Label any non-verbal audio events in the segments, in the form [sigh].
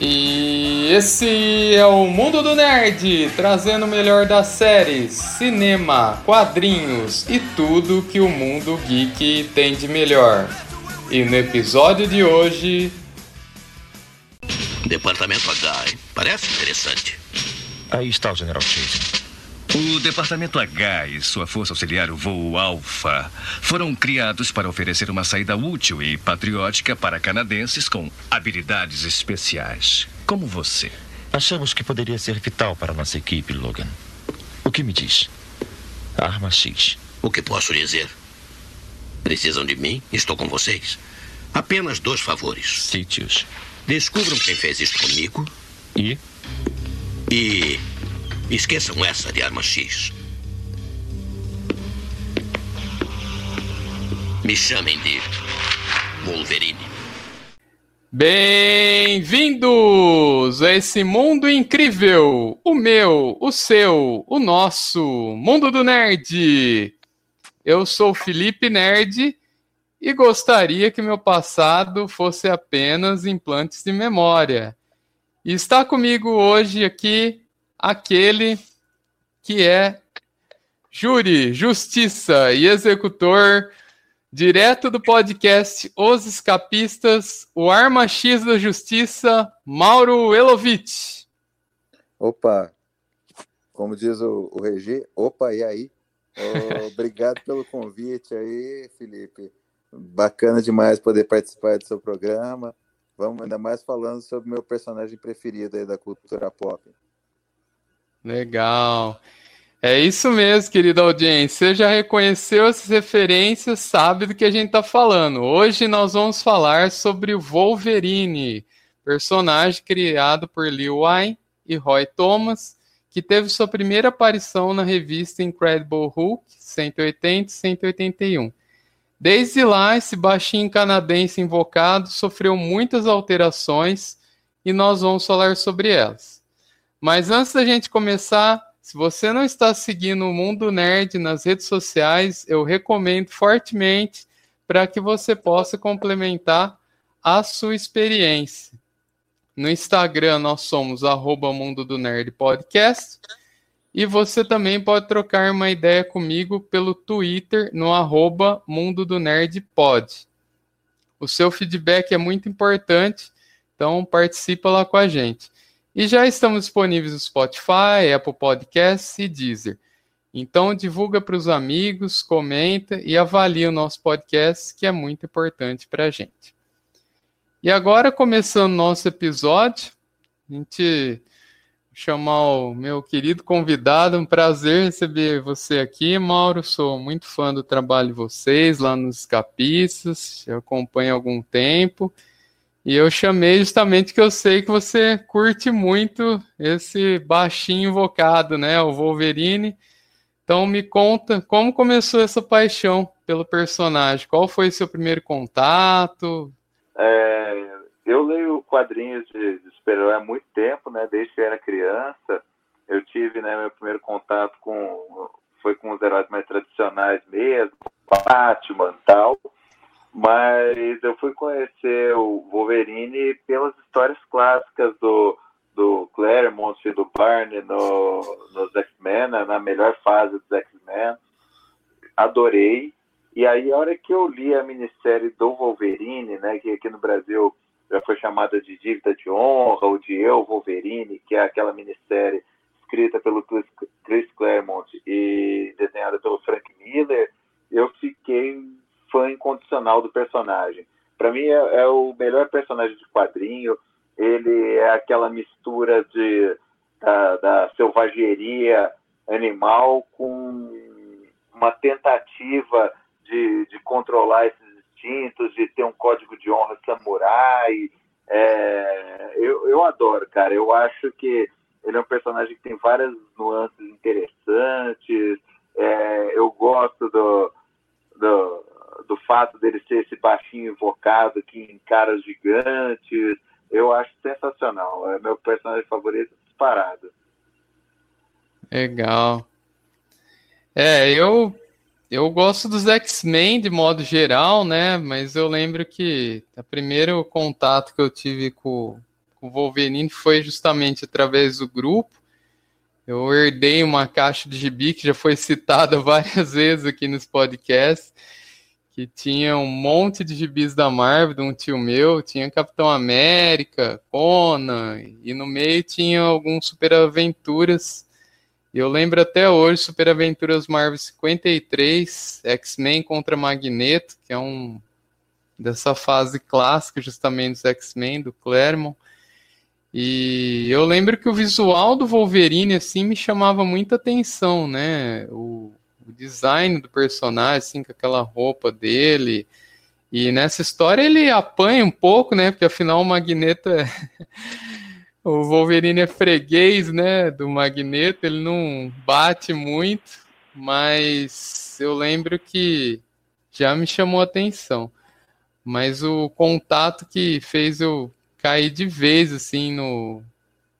E esse é o Mundo do Nerd, trazendo o melhor das séries, cinema, quadrinhos e tudo que o mundo geek tem de melhor. E no episódio de hoje. Departamento H, hein? Parece interessante. Aí está o General Chase. O Departamento H e sua força auxiliar, o Voo Alpha, foram criados para oferecer uma saída útil e patriótica para canadenses com habilidades especiais, como você. Achamos que poderia ser vital para nossa equipe, Logan. O que me diz? Arma X. O que posso dizer? Precisam de mim? Estou com vocês. Apenas dois favores. Sítios. Descubram quem fez isso comigo. E? E Esqueçam essa de arma X. Me chamem de Wolverine. Bem-vindos a esse mundo incrível! O meu, o seu, o nosso, mundo do nerd! Eu sou Felipe Nerd e gostaria que meu passado fosse apenas implantes de memória. E está comigo hoje aqui aquele que é júri, justiça e executor, direto do podcast Os Escapistas, o Arma X da Justiça, Mauro Elovitch. Opa, como diz o, o Regi, opa, e aí? [laughs] Obrigado pelo convite aí, Felipe. Bacana demais poder participar do seu programa. Vamos ainda mais falando sobre meu personagem preferido aí da cultura pop. Legal. É isso mesmo, querida audiência. Você já reconheceu essas referências, sabe do que a gente está falando. Hoje nós vamos falar sobre o Wolverine, personagem criado por Lil Wayne e Roy Thomas, que teve sua primeira aparição na revista Incredible Hulk 180 e 181. Desde lá, esse baixinho canadense invocado sofreu muitas alterações e nós vamos falar sobre elas. Mas antes da gente começar, se você não está seguindo o Mundo Nerd nas redes sociais, eu recomendo fortemente para que você possa complementar a sua experiência. No Instagram nós somos arroba Mundo do Nerd Podcast. E você também pode trocar uma ideia comigo pelo Twitter no arroba Mundo do Nerd Pod. O seu feedback é muito importante, então participa lá com a gente. E já estamos disponíveis no Spotify, Apple Podcasts e Deezer. Então divulga para os amigos, comenta e avalia o nosso podcast, que é muito importante para a gente. E agora, começando nosso episódio, a gente chamar o meu querido convidado, um prazer receber você aqui, Mauro. Sou muito fã do trabalho de vocês lá nos Escapistas, acompanho há algum tempo. E eu chamei justamente que eu sei que você curte muito esse baixinho invocado, né? O Wolverine. Então me conta como começou essa paixão pelo personagem. Qual foi seu primeiro contato? É, eu leio quadrinhos de, de super-herói há muito tempo, né? Desde que eu era criança. Eu tive, né, meu primeiro contato com foi com os heróis mais tradicionais mesmo, Batman, tal mas eu fui conhecer o Wolverine pelas histórias clássicas do, do Claremont e do Barney no, nos X-Men, né, na melhor fase dos X-Men. Adorei. E aí, a hora que eu li a minissérie do Wolverine, né, que aqui no Brasil já foi chamada de Dívida de Honra, ou de Eu, Wolverine, que é aquela minissérie escrita pelo Chris Claremont e desenhada pelo Frank Miller, eu fiquei fã incondicional do personagem. Para mim é, é, o melhor personagem de quadrinho. Ele é aquela mistura de da, da selvageria animal com uma tentativa de, de controlar esses instintos, de ter um código de honra samurai. É, eu, eu adoro, cara. Eu acho que ele é um personagem que tem várias nuances interessantes. É, eu gosto do, do, do fato dele ser esse baixinho invocado que encara os gigantes. Eu acho sensacional. É meu personagem favorito disparado. Legal. É, eu eu gosto dos X-Men de modo geral, né? Mas eu lembro que o primeiro contato que eu tive com, com o Wolverine foi justamente através do grupo. Eu herdei uma caixa de gibi que já foi citada [laughs] várias vezes aqui nos podcasts, que tinha um monte de gibis da Marvel, de um tio meu, tinha Capitão América, Conan, e no meio tinha alguns super aventuras. Eu lembro até hoje Super Aventuras Marvel 53, X-Men contra Magneto, que é um dessa fase clássica justamente dos X-Men do Claremont. E eu lembro que o visual do Wolverine assim me chamava muita atenção, né? O, o design do personagem, assim, com aquela roupa dele. E nessa história ele apanha um pouco, né? Porque afinal o Magneto é... [laughs] o Wolverine é freguês, né? Do Magneto, ele não bate muito, mas eu lembro que já me chamou a atenção. Mas o contato que fez eu cair de vez, assim, no,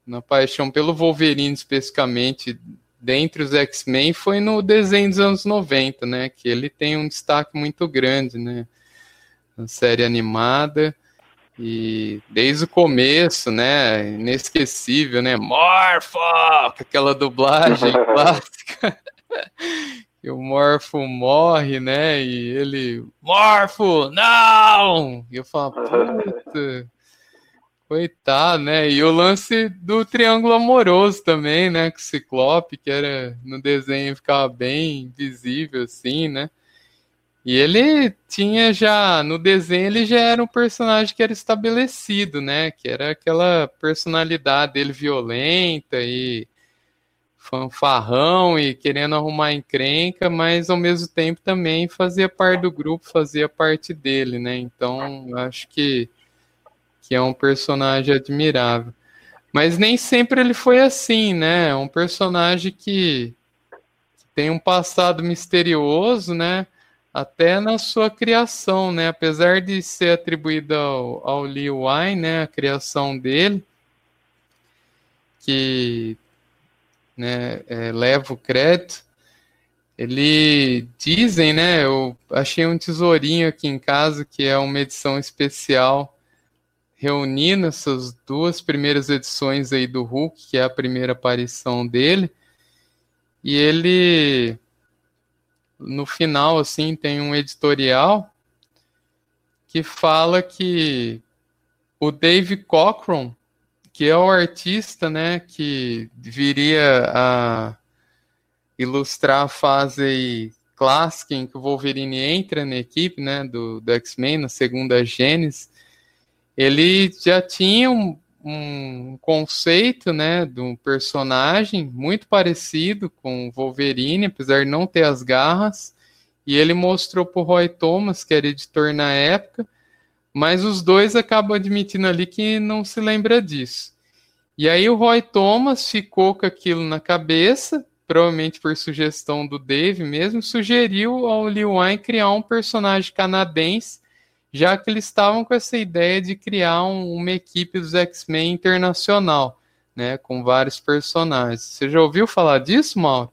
na paixão pelo Wolverine especificamente, dentre os X-Men, foi no desenho dos anos 90, né? Que ele tem um destaque muito grande, né? Na série animada. E desde o começo, né? Inesquecível, né? Morpho! Aquela dublagem [laughs] clássica. que o Morfo morre, né? E ele, Morfo, não! E eu falo, puta, [laughs] coitado, né? E o lance do triângulo amoroso também, né? Com o Ciclope, que era no desenho ficava bem visível, assim, né? E ele tinha já, no desenho, ele já era um personagem que era estabelecido, né? Que era aquela personalidade dele violenta e fanfarrão e querendo arrumar encrenca, mas ao mesmo tempo também fazia parte do grupo, fazia parte dele, né? Então, acho que, que é um personagem admirável. Mas nem sempre ele foi assim, né? É um personagem que, tem um passado misterioso, né? Até na sua criação, né? Apesar de ser atribuída ao, ao Lee Wine, né? A criação dele, que né, é, leva o crédito. Ele dizem, né? Eu achei um tesourinho aqui em casa que é uma edição especial reunindo essas duas primeiras edições aí do Hulk, que é a primeira aparição dele. E ele no final assim tem um editorial que fala que o Dave Cockrum que é o artista, né, que viria a ilustrar a fase clássica em que o Wolverine entra na equipe, né, do, do X-Men, na segunda Gênesis, ele já tinha um, um conceito, né, de um personagem muito parecido com Wolverine, apesar de não ter as garras, e ele mostrou para o Roy Thomas, que era editor na época, mas os dois acabam admitindo ali que não se lembra disso. E aí o Roy Thomas ficou com aquilo na cabeça, provavelmente por sugestão do Dave mesmo, sugeriu ao Lee Wine criar um personagem canadense, já que eles estavam com essa ideia de criar um, uma equipe dos X-Men internacional, né, com vários personagens. Você já ouviu falar disso, Mauro?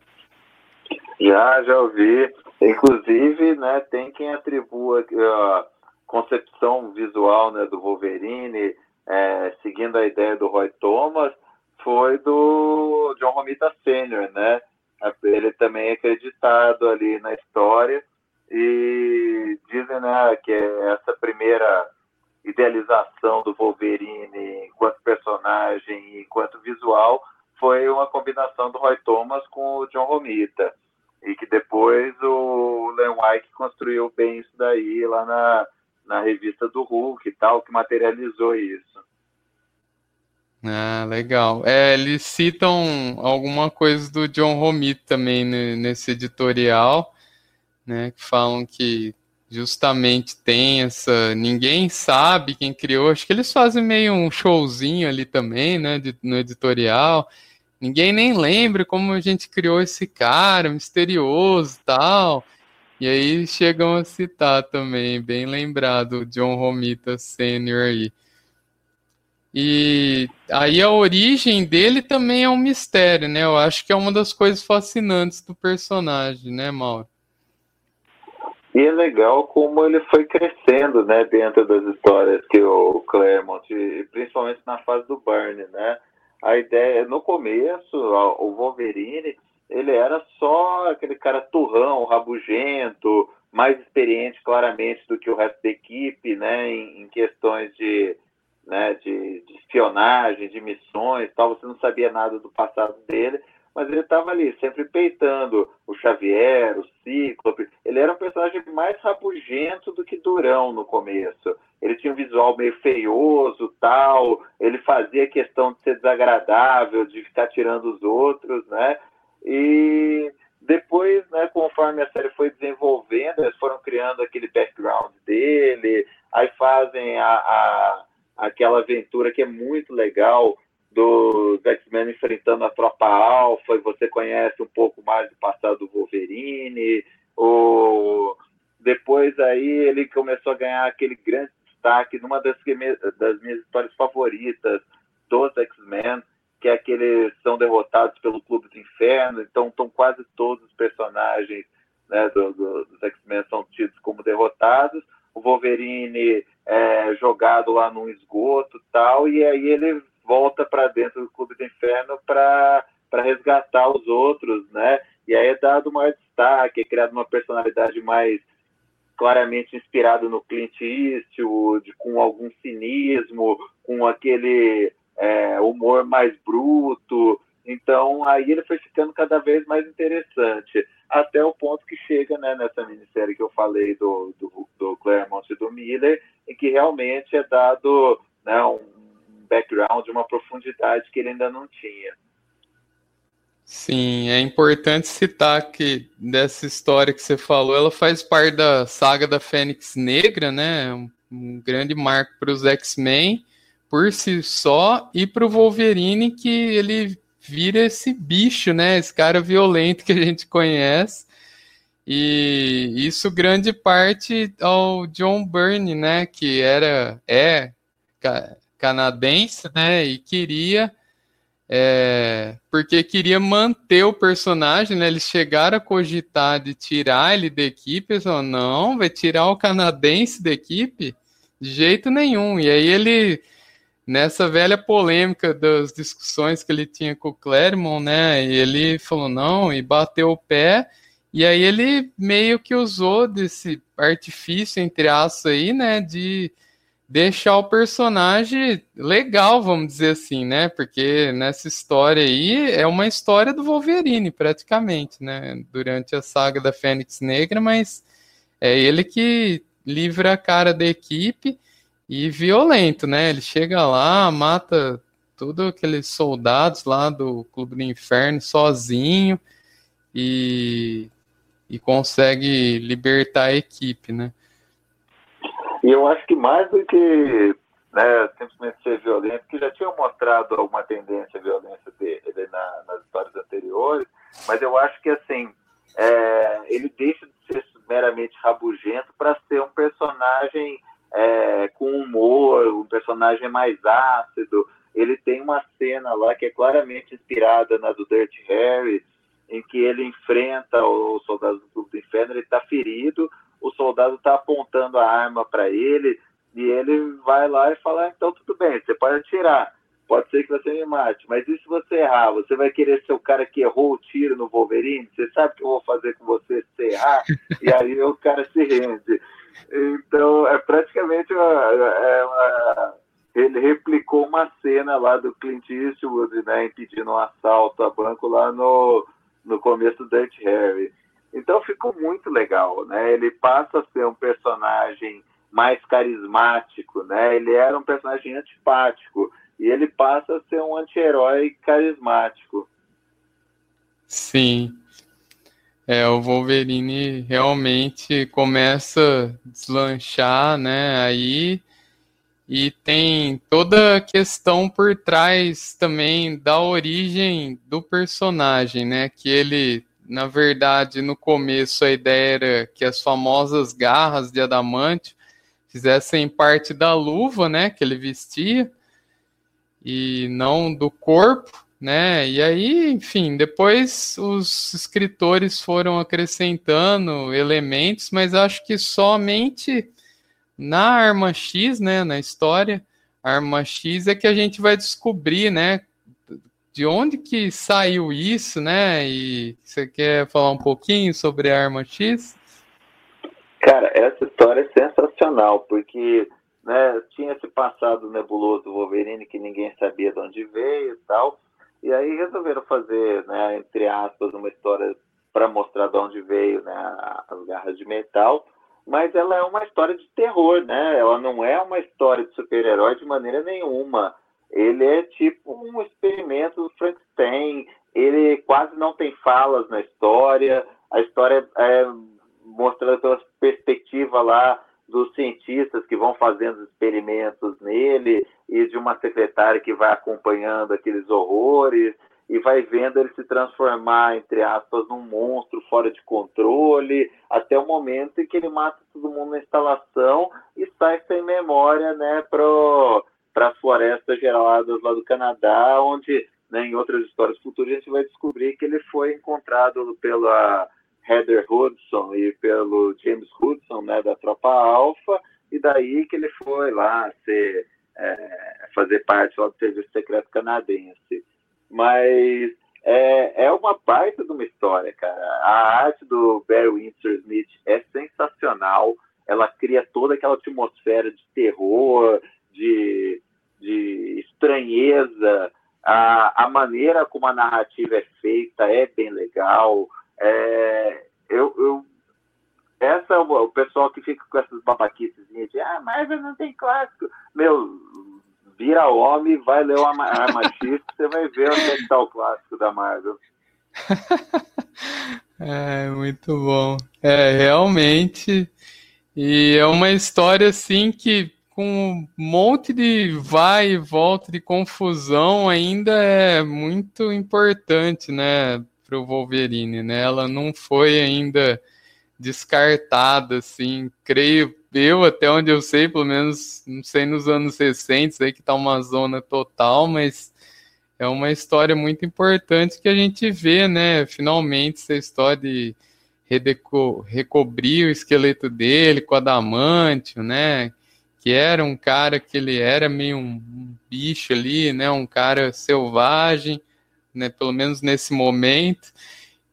Já, já ouvi. Inclusive, né, tem quem atribua a concepção visual né, do Wolverine, é, seguindo a ideia do Roy Thomas, foi do John Romita Sr., né? Ele também é acreditado ali na história e dizem né, que essa primeira idealização do Wolverine enquanto personagem, enquanto visual, foi uma combinação do Roy Thomas com o John Romita e que depois o Len White construiu bem isso daí lá na, na revista do Hulk e tal, que materializou isso. Ah, legal. É, eles citam alguma coisa do John Romita também nesse editorial, né, que falam que justamente tem essa. Ninguém sabe quem criou. Acho que eles fazem meio um showzinho ali também, né, de, no editorial. Ninguém nem lembra como a gente criou esse cara misterioso tal. E aí chegam a citar também, bem lembrado, o John Romita Sênior aí. E aí a origem dele também é um mistério, né? Eu acho que é uma das coisas fascinantes do personagem, né, Mauro? E é legal como ele foi crescendo, né, dentro das histórias que o Claremont, principalmente na fase do Burn, né? A ideia, no começo, o Wolverine, ele era só aquele cara turrão, rabugento, mais experiente claramente do que o resto da equipe, né, em, em questões de, né, de, de, espionagem, de missões, tal. Você não sabia nada do passado dele, mas ele estava ali sempre peitando o Xavier, o Cíclope. Ele era um personagem mais rabugento do que durão no começo. Ele tinha um visual meio feioso, tal. Ele fazia questão de ser desagradável, de ficar tirando os outros, né? E depois, né, conforme a série foi desenvolvendo, eles foram criando aquele background dele, aí fazem a, a aquela aventura que é muito legal dos X-Men enfrentando a tropa alfa, e você conhece um pouco mais do passado do Wolverine. O... Depois aí ele começou a ganhar aquele grande destaque numa das, das minhas histórias favoritas dos X-Men, que é aqueles são derrotados pelo Clube do Inferno, então estão quase todos os personagens né, do, do, dos X-Men são tidos como derrotados. O Wolverine é jogado lá num esgoto tal, e aí ele volta para dentro do Clube do Inferno para resgatar os outros, né? E aí é dado maior destaque, é criado uma personalidade mais claramente inspirada no Clint Eastwood, com algum cinismo, com aquele é, humor mais bruto. Então aí ele foi ficando cada vez mais interessante, até o ponto que chega né, nessa minissérie que eu falei do, do, do Claremont e do Miller, em que realmente é dado né, um background, uma profundidade que ele ainda não tinha. Sim, é importante citar que dessa história que você falou, ela faz parte da saga da Fênix Negra, né? Um, um grande marco para os X-Men por si só e para o Wolverine que ele vira esse bicho, né? Esse cara violento que a gente conhece. E isso grande parte ao John Byrne, né? Que era é canadense, né? E queria. É, porque queria manter o personagem, né? Eles chegaram a cogitar de tirar ele da equipe. Eles falaram, não, vai tirar o canadense da equipe? De jeito nenhum. E aí ele, nessa velha polêmica das discussões que ele tinha com o Claremont, né? E ele falou, não, e bateu o pé. E aí ele meio que usou desse artifício, entre aspas, aí, né? De deixar o personagem legal, vamos dizer assim, né? Porque nessa história aí é uma história do Wolverine, praticamente, né? Durante a saga da Fênix Negra, mas é ele que livra a cara da equipe e violento, né? Ele chega lá, mata todos aqueles soldados lá do Clube do Inferno sozinho e, e consegue libertar a equipe, né? E eu acho que mais do que né, simplesmente ser violento, que já tinham mostrado alguma tendência à violência dele na, nas histórias anteriores, mas eu acho que assim é, ele deixa de ser meramente rabugento para ser um personagem é, com humor, um personagem mais ácido. Ele tem uma cena lá que é claramente inspirada na do Dirty Harry, em que ele enfrenta os soldados do Clube do Inferno, ele está ferido, o soldado está apontando a arma para ele e ele vai lá e fala: ah, então tudo bem, você pode atirar, pode ser que você me mate, mas e se você errar? Você vai querer ser o cara que errou o tiro no Wolverine? Você sabe o que eu vou fazer com você se você errar? [laughs] e aí o cara se rende. Então é praticamente uma, é uma ele replicou uma cena lá do Clint Eastwood, né, impedindo um assalto a banco lá no, no começo do Dirty Harry. Então ficou muito legal, né? Ele passa a ser um personagem mais carismático, né? Ele era um personagem antipático e ele passa a ser um anti-herói carismático. Sim. É, o Wolverine realmente começa a deslanchar, né? Aí e tem toda a questão por trás também da origem do personagem, né? Que ele na verdade, no começo a ideia era que as famosas garras de adamante fizessem parte da luva, né, que ele vestia, e não do corpo, né? E aí, enfim, depois os escritores foram acrescentando elementos, mas acho que somente na Arma X, né, na história, Arma X é que a gente vai descobrir, né, de onde que saiu isso, né? E você quer falar um pouquinho sobre a Arma X? Cara, essa história é sensacional, porque né, tinha esse passado nebuloso do Wolverine que ninguém sabia de onde veio e tal. E aí resolveram fazer, né, entre aspas, uma história para mostrar de onde veio né, as garras de metal. Mas ela é uma história de terror, né? Ela não é uma história de super-herói de maneira nenhuma. Ele é tipo um experimento do Frankenstein. Ele quase não tem falas na história. A história é mostrando pela perspectiva lá dos cientistas que vão fazendo experimentos nele e de uma secretária que vai acompanhando aqueles horrores e vai vendo ele se transformar, entre aspas, num monstro fora de controle, até o momento em que ele mata todo mundo na instalação e sai sem memória né, para as florestas geladas lá do Canadá, onde né, em outras histórias futuras a gente vai descobrir que ele foi encontrado pela Heather Hudson e pelo James Hudson, né, da Tropa Alpha, e daí que ele foi lá ser, é, fazer parte lá do Serviço Secreto Canadense. Mas é, é uma baita de uma história, cara. A arte do Barry Windsor Smith é sensacional. Ela cria toda aquela atmosfera de terror, de, de estranheza. A, a maneira como a narrativa é feita é bem legal. É, eu, eu, essa é o, o, pessoal que fica com essas babaquices de ah, Marvel não tem clássico. Meu, vira homem, vai ler o Arma X, você vai ver onde é que tá o clássico da Marvel. [laughs] é, muito bom. É, realmente. E é uma história assim que com um monte de vai e volta de confusão ainda é muito importante, né? para o Wolverine, né? Ela não foi ainda descartada, assim, creio eu, até onde eu sei, pelo menos, não sei nos anos recentes, aí que tá uma zona total, mas é uma história muito importante que a gente vê, né? Finalmente, essa história de redeco recobrir o esqueleto dele com adamantio, né? Que era um cara que ele era meio um bicho ali, né? Um cara selvagem, né, pelo menos nesse momento.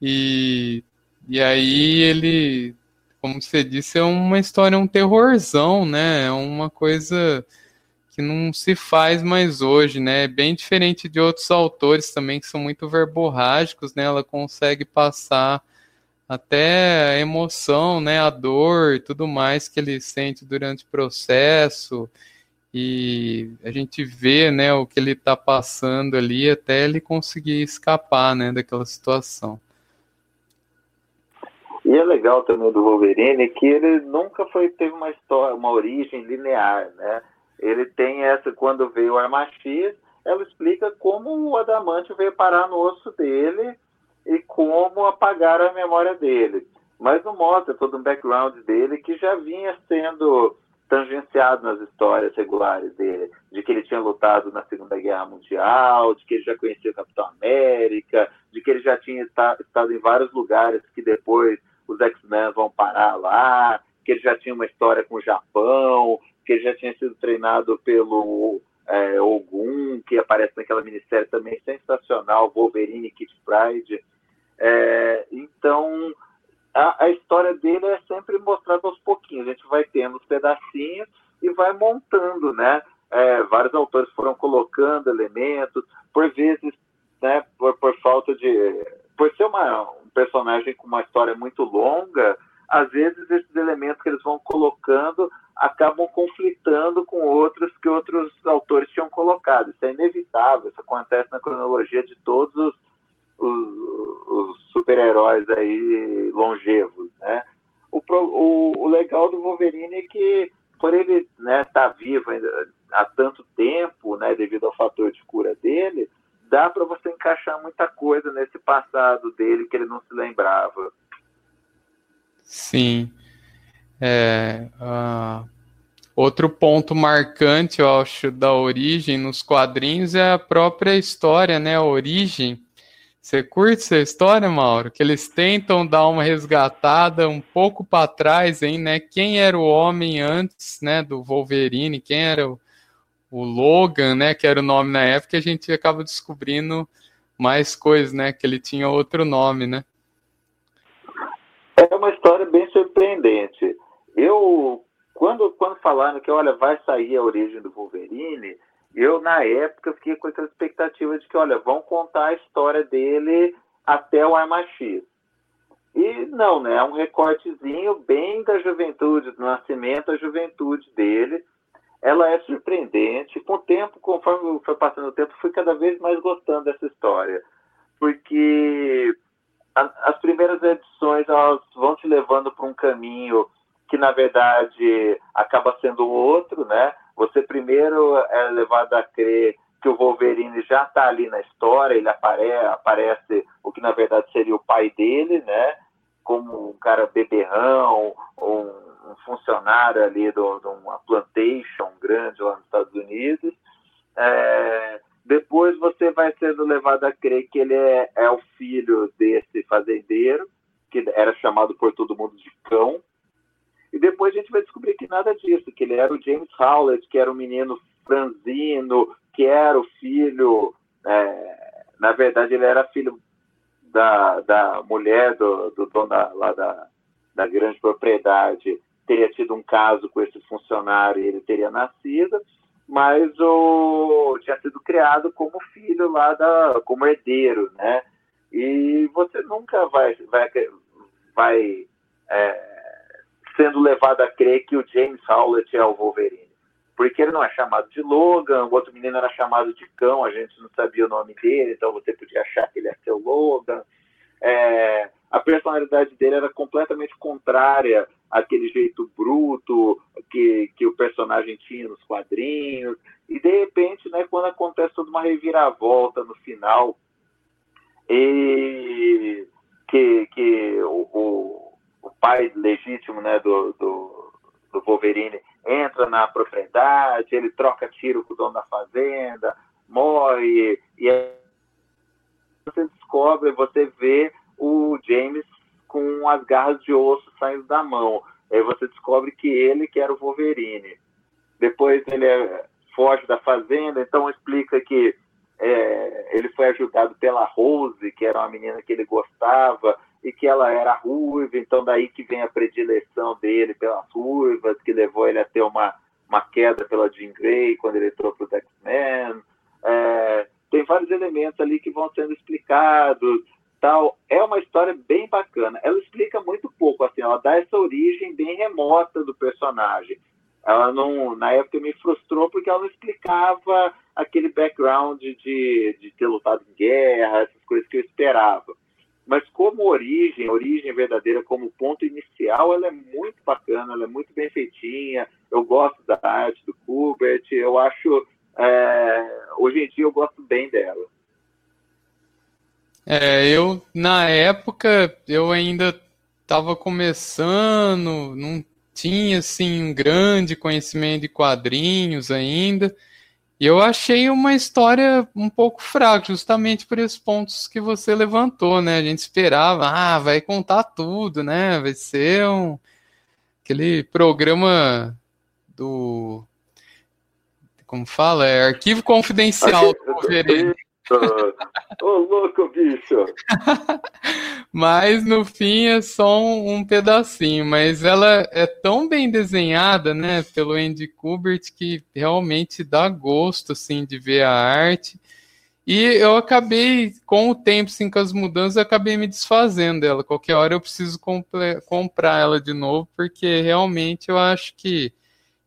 E, e aí ele, como você disse, é uma história, um terrorzão, né? É uma coisa que não se faz mais hoje, né? É bem diferente de outros autores também que são muito verborrágicos, né? Ela consegue passar até a emoção, né, a dor e tudo mais que ele sente durante o processo e a gente vê né, o que ele está passando ali até ele conseguir escapar né, daquela situação. E é legal também do Wolverine que ele nunca foi teve uma história, uma origem linear, né? Ele tem essa quando veio o Arma X, ela explica como o adamante veio parar no osso dele e como apagar a memória dele. Mas não mostra todo um background dele que já vinha sendo tangenciado nas histórias regulares dele, de que ele tinha lutado na Segunda Guerra Mundial, de que ele já conhecia o Capitão América, de que ele já tinha estado em vários lugares que depois os X-Men vão parar lá, que ele já tinha uma história com o Japão, que ele já tinha sido treinado pelo é, Ogum, que aparece naquela minissérie também sensacional, Wolverine Kid Pride. É, então, a, a, história dele é sempre mostrada aos pouquinhos. A gente vai tendo os pedacinhos e vai montando, né? É, vários autores foram colocando elementos, por vezes, né, por, por falta de. Por ser uma, um personagem com uma história muito longa, às vezes esses elementos que eles vão colocando acabam conflitando com outros que outros autores tinham colocado. Isso é inevitável, isso acontece na cronologia de todos os os, os super-heróis aí longevos, né? O, o, o, legal do Wolverine é que por ele estar né, tá vivo há tanto tempo, né, devido ao fator de cura dele, dá para você encaixar muita coisa nesse passado dele que ele não se lembrava. Sim. É, a, Outro ponto marcante, eu acho, da origem nos quadrinhos é a própria história, né? A origem. Você curte essa história, Mauro? Que eles tentam dar uma resgatada um pouco para trás, hein, né? Quem era o homem antes, né, do Wolverine? Quem era o, o Logan, né? Que era o nome na época. A gente acaba descobrindo mais coisas, né? Que ele tinha outro nome, né? É uma história bem surpreendente. Eu quando, quando falaram que, olha, vai sair a origem do Wolverine, eu, na época, fiquei com aquela expectativa de que, olha, vão contar a história dele até o Arma X. E não, né? É um recortezinho bem da juventude, do nascimento à juventude dele. Ela é surpreendente. Com o tempo, conforme foi passando o tempo, fui cada vez mais gostando dessa história. Porque a, as primeiras edições elas vão te levando para um caminho que na verdade acaba sendo outro, né? Você primeiro é levado a crer que o Wolverine já está ali na história, ele aparece, aparece o que na verdade seria o pai dele, né? Como um cara beberrão, um, um funcionário ali de uma plantation grande lá nos Estados Unidos. É, depois você vai sendo levado a crer que ele é, é o filho desse fazendeiro, que era chamado por todo mundo de cão, e depois a gente vai descobrir que nada disso, que ele era o James Howlett, que era um menino franzino, que era o filho, é, na verdade ele era filho da, da mulher do, do dono da, lá da, da grande propriedade, teria tido um caso com esse funcionário e ele teria nascido, mas o tinha sido criado como filho lá da, como herdeiro, né? E você nunca vai vai vai é, sendo levado a crer que o James Howlett é o Wolverine. Porque ele não é chamado de Logan, o outro menino era chamado de Cão, a gente não sabia o nome dele, então você podia achar que ele ia ser o Logan. É, a personalidade dele era completamente contrária àquele jeito bruto que, que o personagem tinha nos quadrinhos. E de repente, né, quando acontece toda uma reviravolta no final, e que, que o, o pai legítimo né, do, do, do Wolverine entra na propriedade, ele troca tiro com o dono da fazenda, morre, e aí você descobre, você vê o James com as garras de osso saindo da mão. Aí você descobre que ele que era o Wolverine. Depois ele é, foge da fazenda, então explica que é, ele foi ajudado pela Rose, que era uma menina que ele gostava, e que ela era ruiva, então daí que vem a predileção dele pelas ruivas, que levou ele a ter uma, uma queda pela Jean Grey quando ele entrou para o X-Men. É, tem vários elementos ali que vão sendo explicados. Tal. É uma história bem bacana. Ela explica muito pouco, assim, ela dá essa origem bem remota do personagem. Ela não, na época me frustrou porque ela não explicava aquele background de, de ter lutado em guerra, essas coisas que eu esperava. Mas como origem, origem verdadeira, como ponto inicial, ela é muito bacana, ela é muito bem feitinha. Eu gosto da arte do Kubert, eu acho. É, hoje em dia eu gosto bem dela. É, eu, na época, eu ainda estava começando, não tinha, assim, um grande conhecimento de quadrinhos ainda. E eu achei uma história um pouco fraca, justamente por esses pontos que você levantou, né? A gente esperava, ah, vai contar tudo, né? Vai ser um aquele programa do como fala, é arquivo confidencial do Wolverine. Ô, louco, bicho! [laughs] mas no fim é só um, um, pedacinho. Mas ela é tão bem desenhada, né, pelo Andy Kubert, que realmente dá gosto, assim, de ver a arte. E eu acabei, com o tempo, assim, com as mudanças, eu acabei me desfazendo dela. Qualquer hora eu preciso comprar ela de novo, porque realmente eu acho que,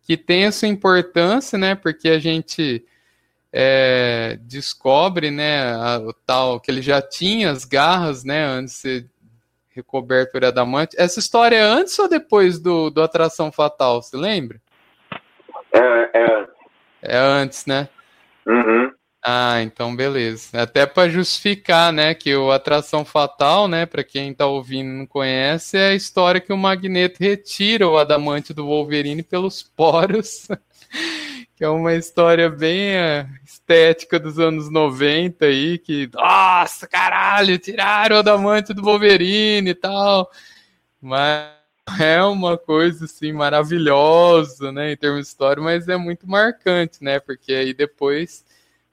que tem a sua importância, né, porque a gente é, descobre, né, a, o tal que ele já tinha as garras, né, antes de ser recoberto por adamante. Essa história é antes ou depois do, do Atração Fatal, você lembra? É, é. É antes, né? Uhum. Ah, então beleza. Até para justificar, né, que o Atração Fatal, né, para quem tá ouvindo e não conhece, é a história que o Magneto retira o adamante do Wolverine pelos poros. [laughs] que é uma história bem é, estética dos anos 90 aí, que, nossa, caralho, tiraram o adamante do Wolverine e tal. Mas é uma coisa assim maravilhosa, né, em termos de história, mas é muito marcante, né? Porque aí depois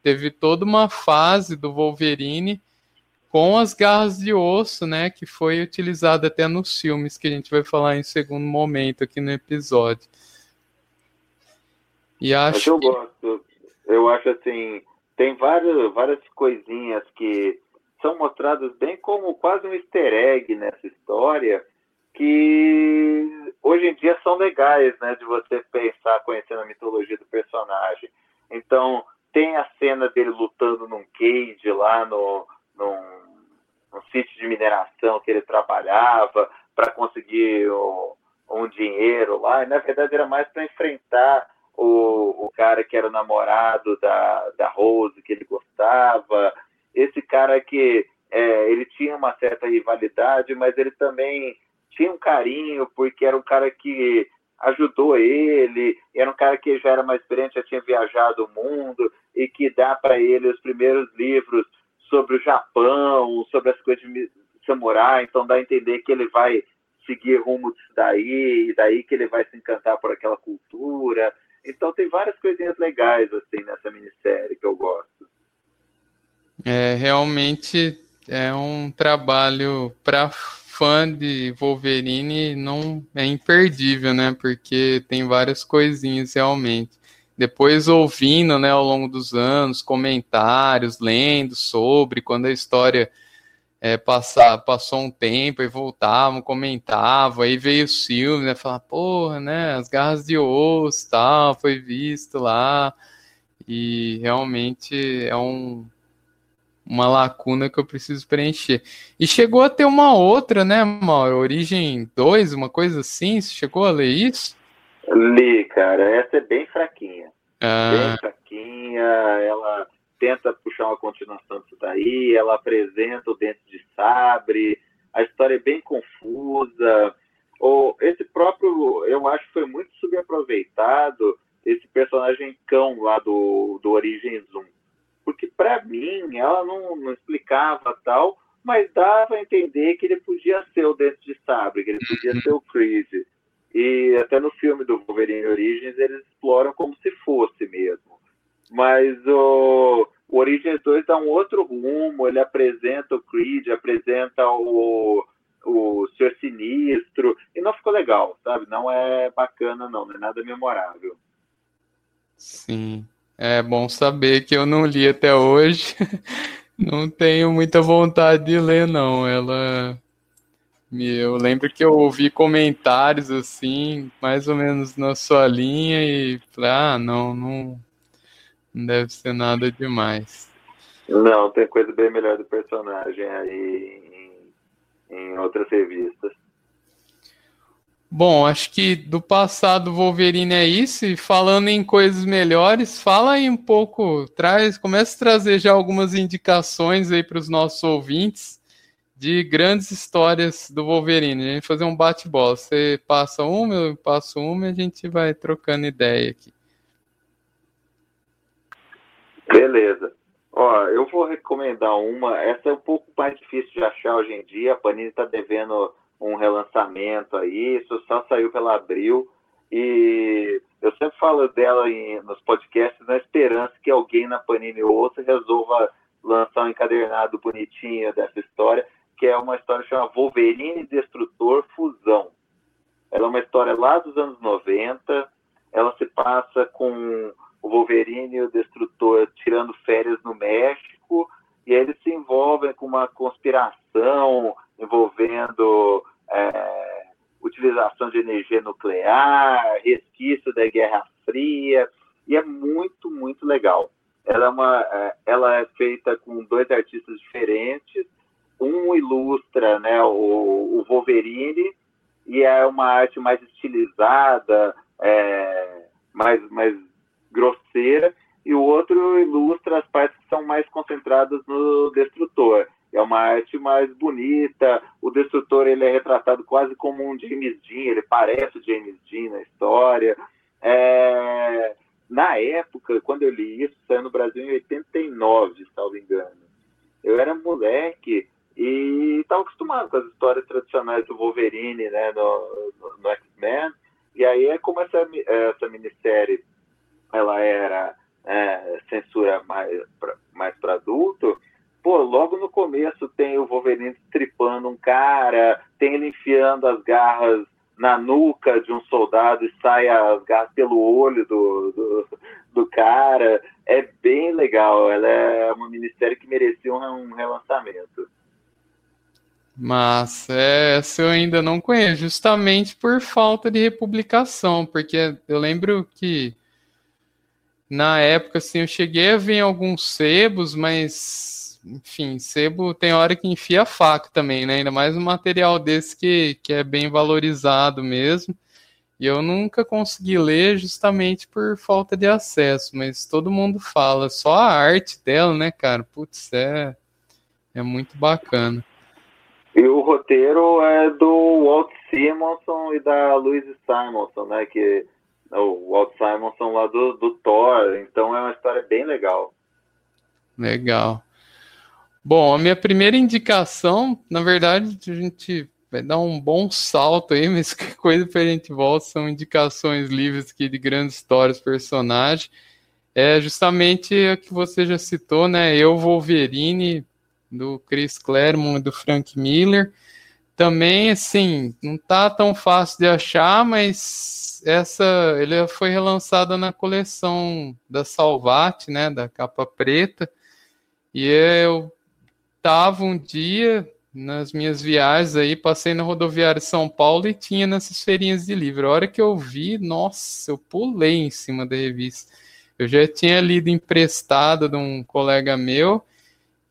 teve toda uma fase do Wolverine com as garras de osso, né, que foi utilizada até nos filmes que a gente vai falar em segundo momento aqui no episódio. E acho Mas eu que... gosto. Eu acho assim, tem várias várias coisinhas que são mostradas bem como quase um easter egg nessa história que hoje em dia são legais, né, de você pensar conhecendo a mitologia do personagem. Então, tem a cena dele lutando num cage lá no, num, num sítio de mineração que ele trabalhava para conseguir o, um dinheiro lá. E, na verdade, era mais para enfrentar o, o cara que era o namorado da, da Rose, que ele gostava. Esse cara que é, ele tinha uma certa rivalidade, mas ele também tinha um carinho, porque era um cara que ajudou ele, era um cara que já era mais experiente, já tinha viajado o mundo e que dá para ele os primeiros livros sobre o Japão, sobre as coisas de samurai, então dá a entender que ele vai seguir rumo disso daí, e daí que ele vai se encantar por aquela cultura. Então tem várias coisinhas legais assim nessa minissérie que eu gosto. É, realmente é um trabalho para fã de Wolverine não é imperdível, né? Porque tem várias coisinhas realmente. Depois ouvindo, né, ao longo dos anos, comentários, lendo sobre quando a história é, passar, passou um tempo e voltavam, comentavam, aí veio o Silvio, né, falar, porra, né, as garras de osso, tal, foi visto lá, e realmente é um, uma lacuna que eu preciso preencher. E chegou a ter uma outra, né, Mauro? Origem 2, uma coisa assim? Você chegou a ler isso? Li, cara. Essa é bem fraquinha. Ah. Bem fraquinha. Ela tenta puxar uma continuação disso daí. Ela apresenta o Dente de Sabre. A história é bem confusa. Ou esse próprio, eu acho que foi muito subaproveitado esse personagem cão lá do, do Origem Zoom porque para mim ela não, não, explicava tal, mas dava a entender que ele podia ser o Dente de Sabre, que ele podia ser o [laughs] Chris. E até no filme do Wolverine Origins eles exploram como se fosse mesmo. Mas o, o Origins 2 dá um outro rumo, ele apresenta o Creed, apresenta o, o Ser Sinistro, e não ficou legal, sabe? Não é bacana, não, não é nada memorável. Sim. É bom saber que eu não li até hoje. [laughs] não tenho muita vontade de ler, não. Ela. Eu lembro que eu ouvi comentários assim, mais ou menos na sua linha, e falei, ah, não, não, não deve ser nada demais. Não, tem coisa bem melhor do personagem aí em, em outras revistas. Bom, acho que do passado Wolverine é isso. E falando em coisas melhores, fala aí um pouco, traz, começa a trazer já algumas indicações aí para os nossos ouvintes de grandes histórias do Wolverine. A gente fazer um bate-bola. Você passa uma, eu passo uma e a gente vai trocando ideia aqui. Beleza. Ó, eu vou recomendar uma. Essa é um pouco mais difícil de achar hoje em dia. A Panini está devendo um relançamento aí, isso só saiu pela Abril. E eu sempre falo dela em, nos podcasts na esperança que alguém na Panini ouça e resolva lançar um encadernado bonitinho dessa história, que é uma história chamada Wolverine Destrutor Fusão. Ela é uma história lá dos anos 90, ela se passa com o Wolverine e o Destrutor tirando férias no México, e aí eles se envolvem com uma conspiração envolvendo é, utilização de energia nuclear, resquício da Guerra Fria, e é muito, muito legal. Ela é, uma, é, ela é feita com dois artistas diferentes, um ilustra né, o, o Wolverine, e é uma arte mais estilizada, é, mais, mais grosseira, e o outro ilustra as partes que são mais concentradas no Destrutor. É uma arte mais bonita. O Destrutor ele é retratado quase como um James Dean, ele parece o James Dean na história. É... Na época, quando eu li isso, saiu no Brasil em 89, se não me engano. Eu era moleque e estava acostumado com as histórias tradicionais do Wolverine, né, no, no, no X-Men. E aí é como essa, essa minissérie ela era é, censura mais pra, mais para adulto, pô, logo no começo tem o Wolverine tripando um cara, tem ele enfiando as garras na nuca de um soldado e sai as garras pelo olho do, do, do cara. É bem legal. Ela é uma minissérie que merecia um, relançamento. Mas essa eu ainda não conheço, justamente por falta de republicação, porque eu lembro que na época, assim, eu cheguei a ver alguns sebos, mas, enfim, sebo tem hora que enfia a faca também, né? Ainda mais um material desse que, que é bem valorizado mesmo. E eu nunca consegui ler justamente por falta de acesso, mas todo mundo fala, só a arte dela, né, cara? Putz, é, é muito bacana. E o roteiro é do Walt Simonson e da Louise Simonson, né? Que o Walt Simonson lá do, do Thor, então é uma história bem legal. Legal. Bom, a minha primeira indicação, na verdade, a gente vai dar um bom salto aí, [laughs] mas que coisa pra gente volta são indicações livres aqui de grandes histórias, personagens. É justamente a que você já citou, né? Eu Wolverine, do Chris Claremont e do Frank Miller. Também, assim, não tá tão fácil de achar, mas essa ele foi relançada na coleção da Salvati, né, da capa preta. E eu tava um dia nas minhas viagens aí, passei na rodoviária de São Paulo e tinha nessas feirinhas de livro. A hora que eu vi, nossa, eu pulei em cima da revista. Eu já tinha lido emprestada de um colega meu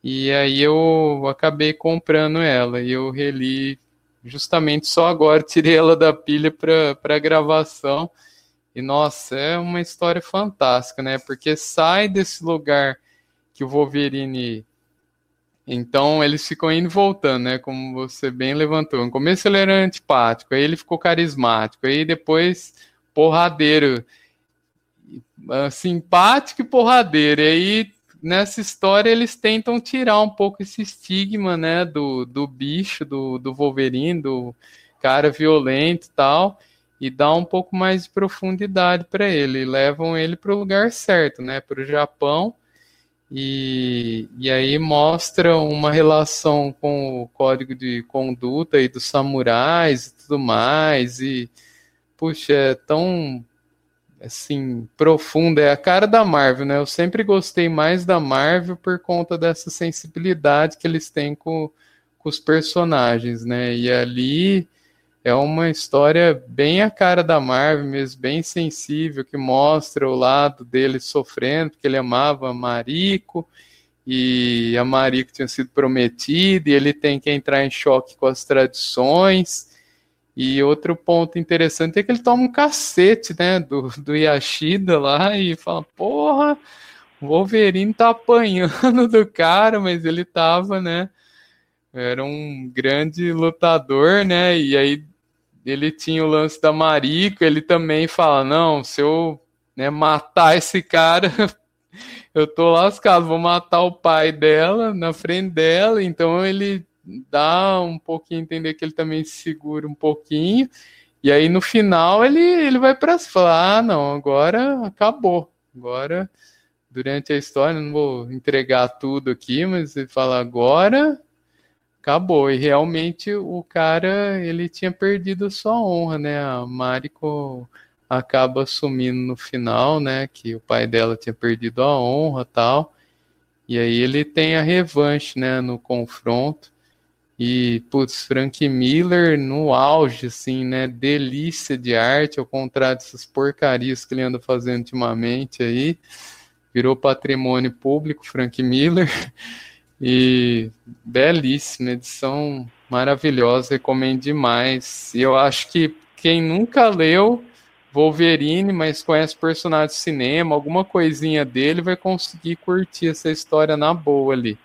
e aí eu acabei comprando ela e eu reli justamente só agora tirei ela da pilha para gravação. E nossa, é uma história fantástica, né? Porque sai desse lugar que o Wolverine. Então eles ficam indo e voltando, né? Como você bem levantou. No começo ele era antipático, aí ele ficou carismático, aí depois porradeiro. Simpático e porradeiro. E aí nessa história eles tentam tirar um pouco esse estigma, né, do, do bicho, do, do Wolverine, do cara violento e tal, e dar um pouco mais de profundidade para ele. levam ele para o lugar certo, né, para o Japão. E, e aí mostra uma relação com o código de conduta e dos samurais e tudo mais. E, puxa, é tão assim, profunda, é a cara da Marvel, né? Eu sempre gostei mais da Marvel por conta dessa sensibilidade que eles têm com, com os personagens, né? E ali é uma história bem a cara da Marvel mesmo, bem sensível, que mostra o lado dele sofrendo, porque ele amava a e a Mariko tinha sido prometida, e ele tem que entrar em choque com as tradições, e outro ponto interessante é que ele toma um cacete, né, do, do Yashida lá e fala, porra, o Wolverine tá apanhando do cara, mas ele tava, né, era um grande lutador, né, e aí ele tinha o lance da Mariko, ele também fala, não, se eu né, matar esse cara, [laughs] eu tô lascado, vou matar o pai dela na frente dela, então ele dá um pouquinho entender que ele também se segura um pouquinho. E aí no final ele, ele vai para falar, ah, não, agora acabou. Agora, durante a história, não vou entregar tudo aqui, mas ele fala, agora acabou. E realmente o cara, ele tinha perdido a sua honra, né? A Mariko acaba assumindo no final, né, que o pai dela tinha perdido a honra tal. E aí ele tem a revanche, né, no confronto. E, putz, Frank Miller no auge, assim, né? Delícia de arte, ao contrário dessas porcarias que ele anda fazendo ultimamente aí. Virou patrimônio público, Frank Miller. [laughs] E belíssima, edição maravilhosa, recomendo demais. E eu acho que quem nunca leu Wolverine, mas conhece personagem de cinema, alguma coisinha dele, vai conseguir curtir essa história na boa ali.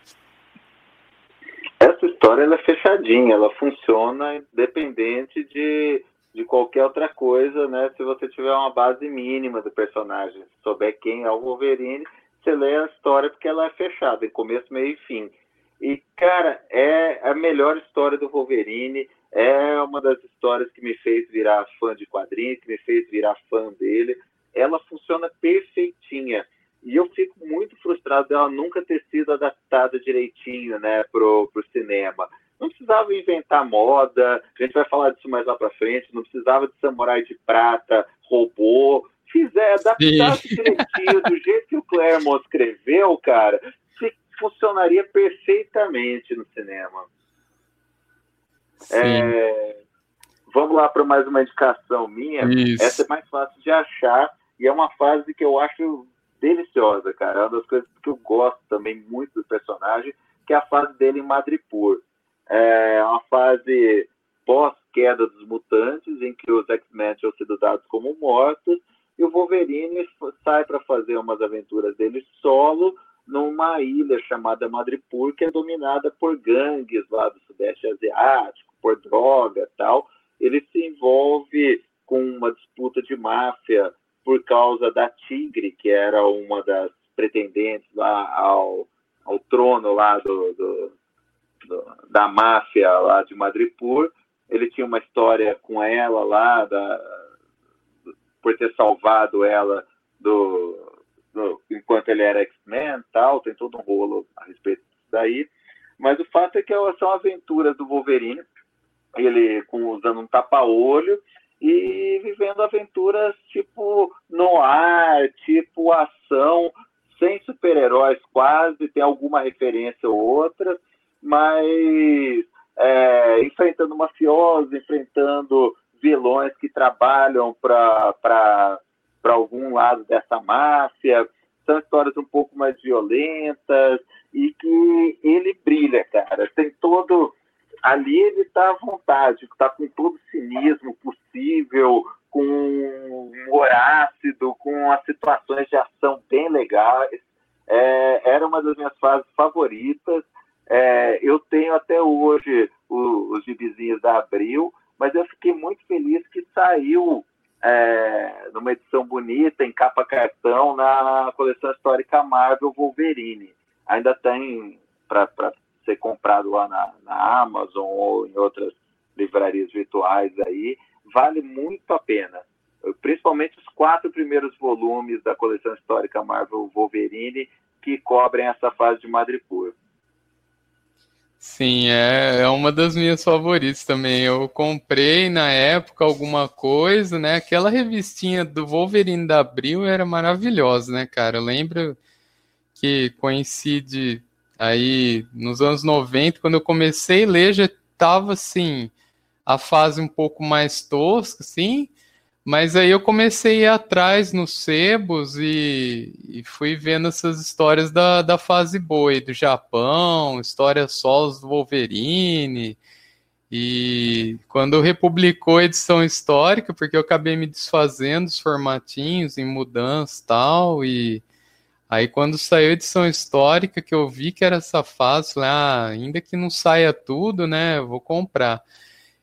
História ela é fechadinha, ela funciona independente de, de qualquer outra coisa, né? Se você tiver uma base mínima do personagem, souber quem é o Wolverine, você lê a história porque ela é fechada, em começo, meio e fim. E, cara, é a melhor história do Wolverine, é uma das histórias que me fez virar fã de quadrinhos, que me fez virar fã dele. Ela funciona perfeitinha. E eu fico muito frustrado dela nunca ter sido adaptada direitinho, né, pro, pro cinema. Não precisava inventar moda, a gente vai falar disso mais lá para frente, não precisava de samurai de prata, robô. Fizer, adaptasse direitinho, do jeito que o Claremont escreveu, cara, funcionaria perfeitamente no cinema. É, vamos lá para mais uma indicação minha. Isso. Essa é mais fácil de achar e é uma fase que eu acho deliciosa, cara. É uma das coisas que eu gosto também muito do personagem, que é a fase dele em Madripoor. É uma fase pós-queda dos mutantes, em que os X-Men tinham sido dados como mortos, e o Wolverine sai para fazer umas aventuras dele solo numa ilha chamada Madripoor, que é dominada por gangues lá do Sudeste Asiático, por droga tal. Ele se envolve com uma disputa de máfia por causa da Tigre, que era uma das pretendentes lá ao, ao trono lá do, do, do, da máfia lá de Madripoor. Ele tinha uma história com ela lá, da, por ter salvado ela do, do enquanto ele era X-Men tal, tem todo um rolo a respeito disso daí. Mas o fato é que são aventuras do Wolverine, ele com, usando um tapa-olho e vivendo aventuras tipo no ar, tipo ação, sem super-heróis quase, tem alguma referência ou outra, mas é, enfrentando mafiosos, enfrentando vilões que trabalham para algum lado dessa máfia. São histórias um pouco mais violentas e que ele brilha, cara. Tem todo ali ele está à vontade, está com todo o cinismo possível, com humor ácido, com as situações de ação bem legais. É, era uma das minhas fases favoritas. É, eu tenho até hoje os gibizinhos da Abril, mas eu fiquei muito feliz que saiu é, numa edição bonita, em capa cartão, na coleção histórica Marvel Wolverine. Ainda tem para ser comprado lá na, na Amazon ou em outras livrarias virtuais aí, vale muito a pena. Principalmente os quatro primeiros volumes da coleção histórica Marvel Wolverine, que cobrem essa fase de Madripoor. Sim, é, é uma das minhas favoritas também. Eu comprei na época alguma coisa, né? Aquela revistinha do Wolverine da Abril era maravilhosa, né, cara? Lembro que coincide Aí, nos anos 90, quando eu comecei a ler, já estava assim, a fase um pouco mais tosca, assim, mas aí eu comecei a ir atrás nos sebos e, e fui vendo essas histórias da, da fase boa do Japão, histórias solos do Wolverine. E quando republicou a edição histórica, porque eu acabei me desfazendo dos formatinhos em mudança e tal, e Aí quando saiu a edição histórica, que eu vi que era essa fase, falei, ah, ainda que não saia tudo, né, vou comprar.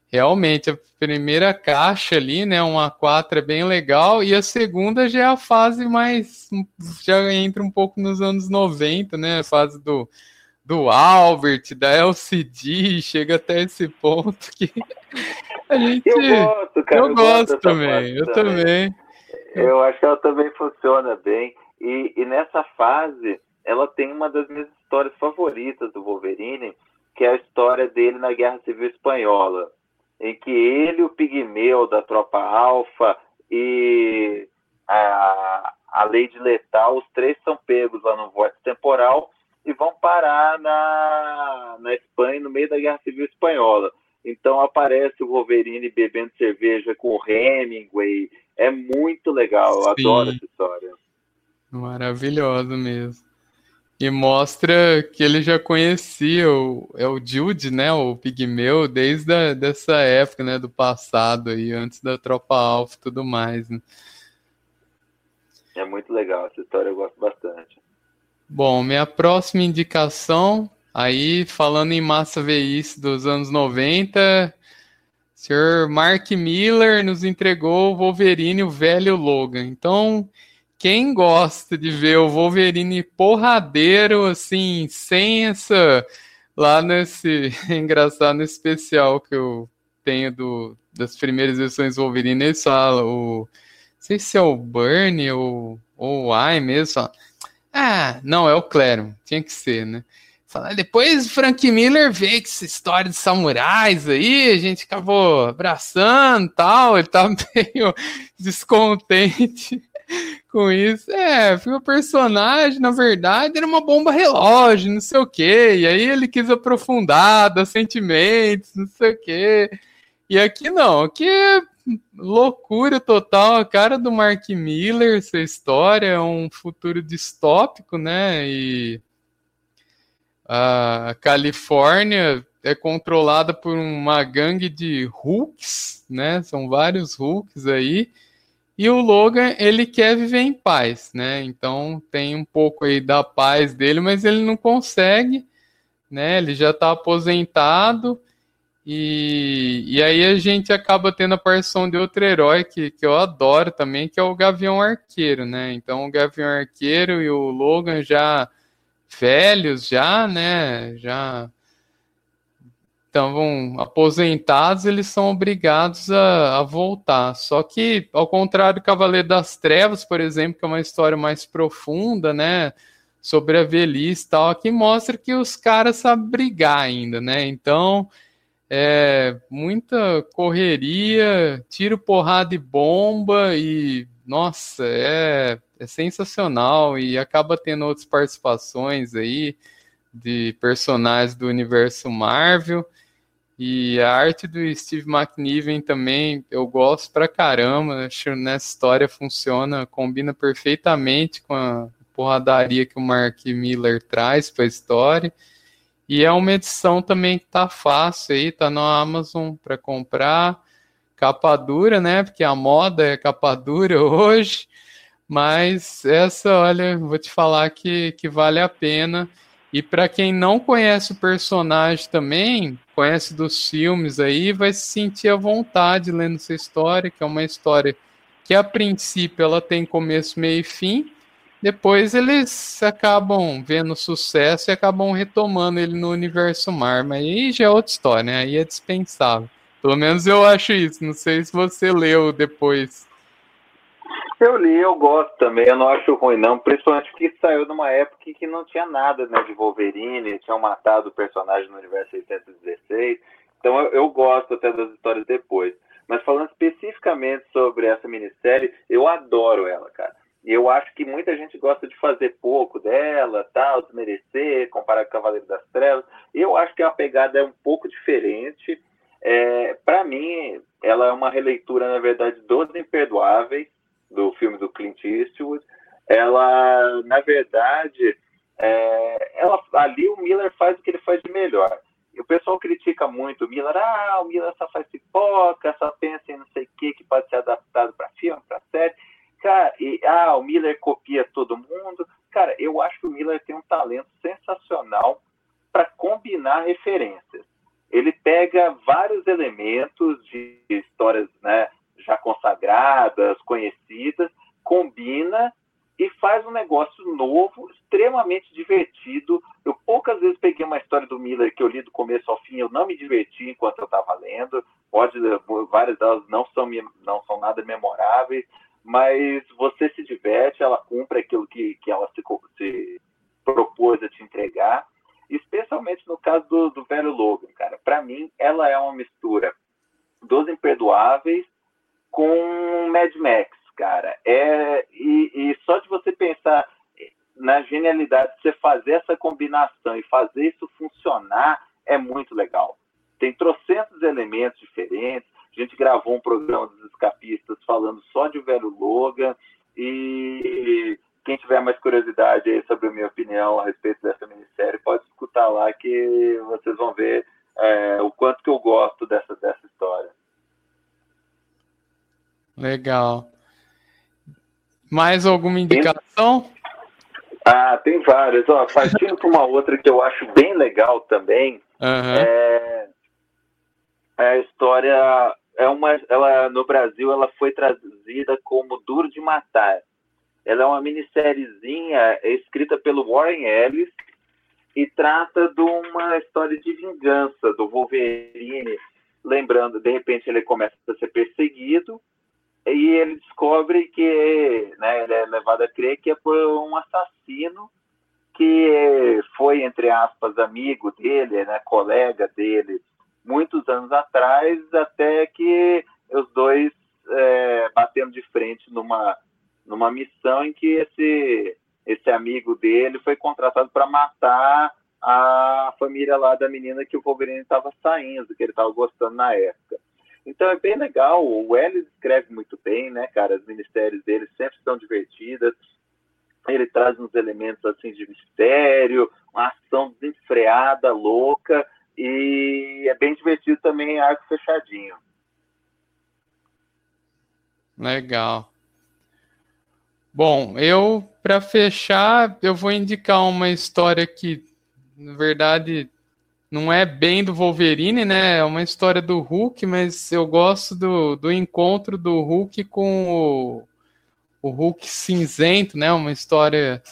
Realmente, a primeira caixa ali, né, uma A4 é bem legal, e a segunda já é a fase mais, já entra um pouco nos anos 90, né, a fase do, do Albert, da LCD, chega até esse ponto que [laughs] a gente... Eu gosto, cara. Eu, eu gosto também, eu também. também. Eu acho que ela também funciona bem. E, e nessa fase, ela tem uma das minhas histórias favoritas do Wolverine, que é a história dele na Guerra Civil Espanhola, em que ele, o Pigmeu da Tropa Alfa e a, a Lady Letal, os três são pegos lá no vórtice temporal e vão parar na, na Espanha no meio da Guerra Civil Espanhola. Então aparece o Wolverine bebendo cerveja com o Hemingway. É muito legal, eu Sim. adoro essa história. Maravilhoso mesmo. E mostra que ele já conhecia o, é o Jude, né, o Pigmeu, desde a, dessa época, né, do passado aí, antes da Tropa Alpha e tudo mais, né? É muito legal, essa história eu gosto bastante. Bom, minha próxima indicação, aí falando em massa VIS dos anos 90, o senhor Mark Miller nos entregou o Wolverine, o velho Logan. Então, quem gosta de ver o Wolverine porradeiro, assim, sem essa. Lá nesse. [laughs] engraçado, nesse especial que eu tenho do, das primeiras versões do Wolverine, eles falam, o. Não sei se é o Burnie ou, ou o I mesmo. ah, não, é o Claron, tinha que ser, né? Fala, depois Frank Miller veio com essa história de samurais aí, a gente acabou abraçando tal, ele tava [laughs] meio descontente com isso. É, o personagem, na verdade, era uma bomba relógio, não sei o quê. E aí ele quis aprofundar, dar sentimentos, não sei o quê. E aqui não, aqui é loucura total, a cara do Mark Miller, essa história é um futuro distópico, né? E a Califórnia é controlada por uma gangue de Hulks, né? São vários Hulks aí. E o Logan, ele quer viver em paz, né? Então tem um pouco aí da paz dele, mas ele não consegue, né? Ele já está aposentado. E, e aí a gente acaba tendo a aparição de outro herói que, que eu adoro também, que é o Gavião Arqueiro, né? Então o Gavião Arqueiro e o Logan já velhos, já, né? Já estavam aposentados, eles são obrigados a, a, voltar. Só que, ao contrário do Cavaleiro das Trevas, por exemplo, que é uma história mais profunda, né? Sobre a velhice e tal, aqui mostra que os caras sabem brigar ainda, né? Então, é muita correria, tiro, porrada e bomba e, nossa, é, é sensacional e acaba tendo outras participações aí de personagens do universo Marvel. E a arte do Steve McNiven também eu gosto pra caramba. Acho que nessa história funciona, combina perfeitamente com a porradaria que o Mark Miller traz para a história. E é uma edição também que tá fácil aí, tá na Amazon para comprar. Capa dura, né? Porque a moda é capa dura [laughs] hoje. Mas essa, olha, vou te falar que, que vale a pena. E para quem não conhece o personagem também, conhece dos filmes aí, vai se sentir à vontade lendo essa história, que é uma história que a princípio ela tem começo, meio e fim. Depois eles acabam vendo sucesso e acabam retomando ele no universo Mar, mas aí já é outra história, né? Aí é dispensável. Pelo menos eu acho isso. Não sei se você leu depois. Eu li, eu gosto também, eu não acho ruim não, principalmente porque saiu numa época que não tinha nada né, de Wolverine, tinham matado o personagem no universo 816, então eu, eu gosto até das histórias depois. Mas falando especificamente sobre essa minissérie, eu adoro ela, cara. E eu acho que muita gente gosta de fazer pouco dela, tal, desmerecer, comparar com Cavaleiro das Trevas. Eu acho que a pegada é um pouco diferente. É, para mim, ela é uma releitura, na verdade, dos Imperdoáveis, do filme do Clint Eastwood, ela, na verdade, é, ela, ali o Miller faz o que ele faz de melhor. E o pessoal critica muito o Miller, ah, o Miller só faz pipoca, só pensa em não sei o que, que pode ser adaptado para filme, para série. Cara, e, ah, o Miller copia todo mundo. Cara, eu acho que o Miller tem um talento sensacional para combinar referências. Ele pega vários elementos de histórias né, já consagradas, conhecidas, combina e faz um negócio novo, extremamente divertido. Eu poucas vezes peguei uma história do Miller que eu li do começo ao fim, eu não me diverti enquanto eu estava lendo. Pode, várias delas não são, não são nada memoráveis, mas você se diverte, ela cumpre aquilo que, que ela se, se propôs a te entregar. Especialmente no caso do, do velho Logan, cara. Para mim, ela é uma mistura dos imperdoáveis com Mad Max, cara. É, e, e só de você pensar na genialidade de você fazer essa combinação e fazer isso funcionar é muito legal. Tem trocentos elementos diferentes. A gente gravou um programa dos escapistas falando só de velho Logan e quem tiver mais curiosidade sobre a minha opinião a respeito dessa minissérie, pode escutar lá que vocês vão ver é, o quanto que eu gosto dessa, dessa história. Legal. Mais alguma indicação? Ah, tem várias. Ó, partindo para uma outra que eu acho bem legal também, uhum. é, é a história é uma, ela no Brasil ela foi traduzida como Duro de Matar. Ela é uma minissériezinha escrita pelo Warren Ellis e trata de uma história de vingança do Wolverine. Lembrando, de repente ele começa a ser perseguido e ele descobre que né, ele é levado a crer que é por um assassino que foi, entre aspas, amigo dele, né, colega dele, muitos anos atrás, até que os dois é, batendo de frente numa, numa missão em que esse, esse amigo dele foi contratado para matar a família lá da menina que o Wolverine estava saindo, que ele estava gostando na época. Então é bem legal, o Ellis escreve muito bem, né, cara? As ministérios dele sempre são divertidas. Ele traz uns elementos assim de mistério, uma ação desenfreada, louca, e é bem divertido também arco fechadinho. Legal. Bom, eu para fechar, eu vou indicar uma história que, na verdade, não é bem do Wolverine, né? É uma história do Hulk, mas eu gosto do, do encontro do Hulk com o, o Hulk cinzento, né? Uma história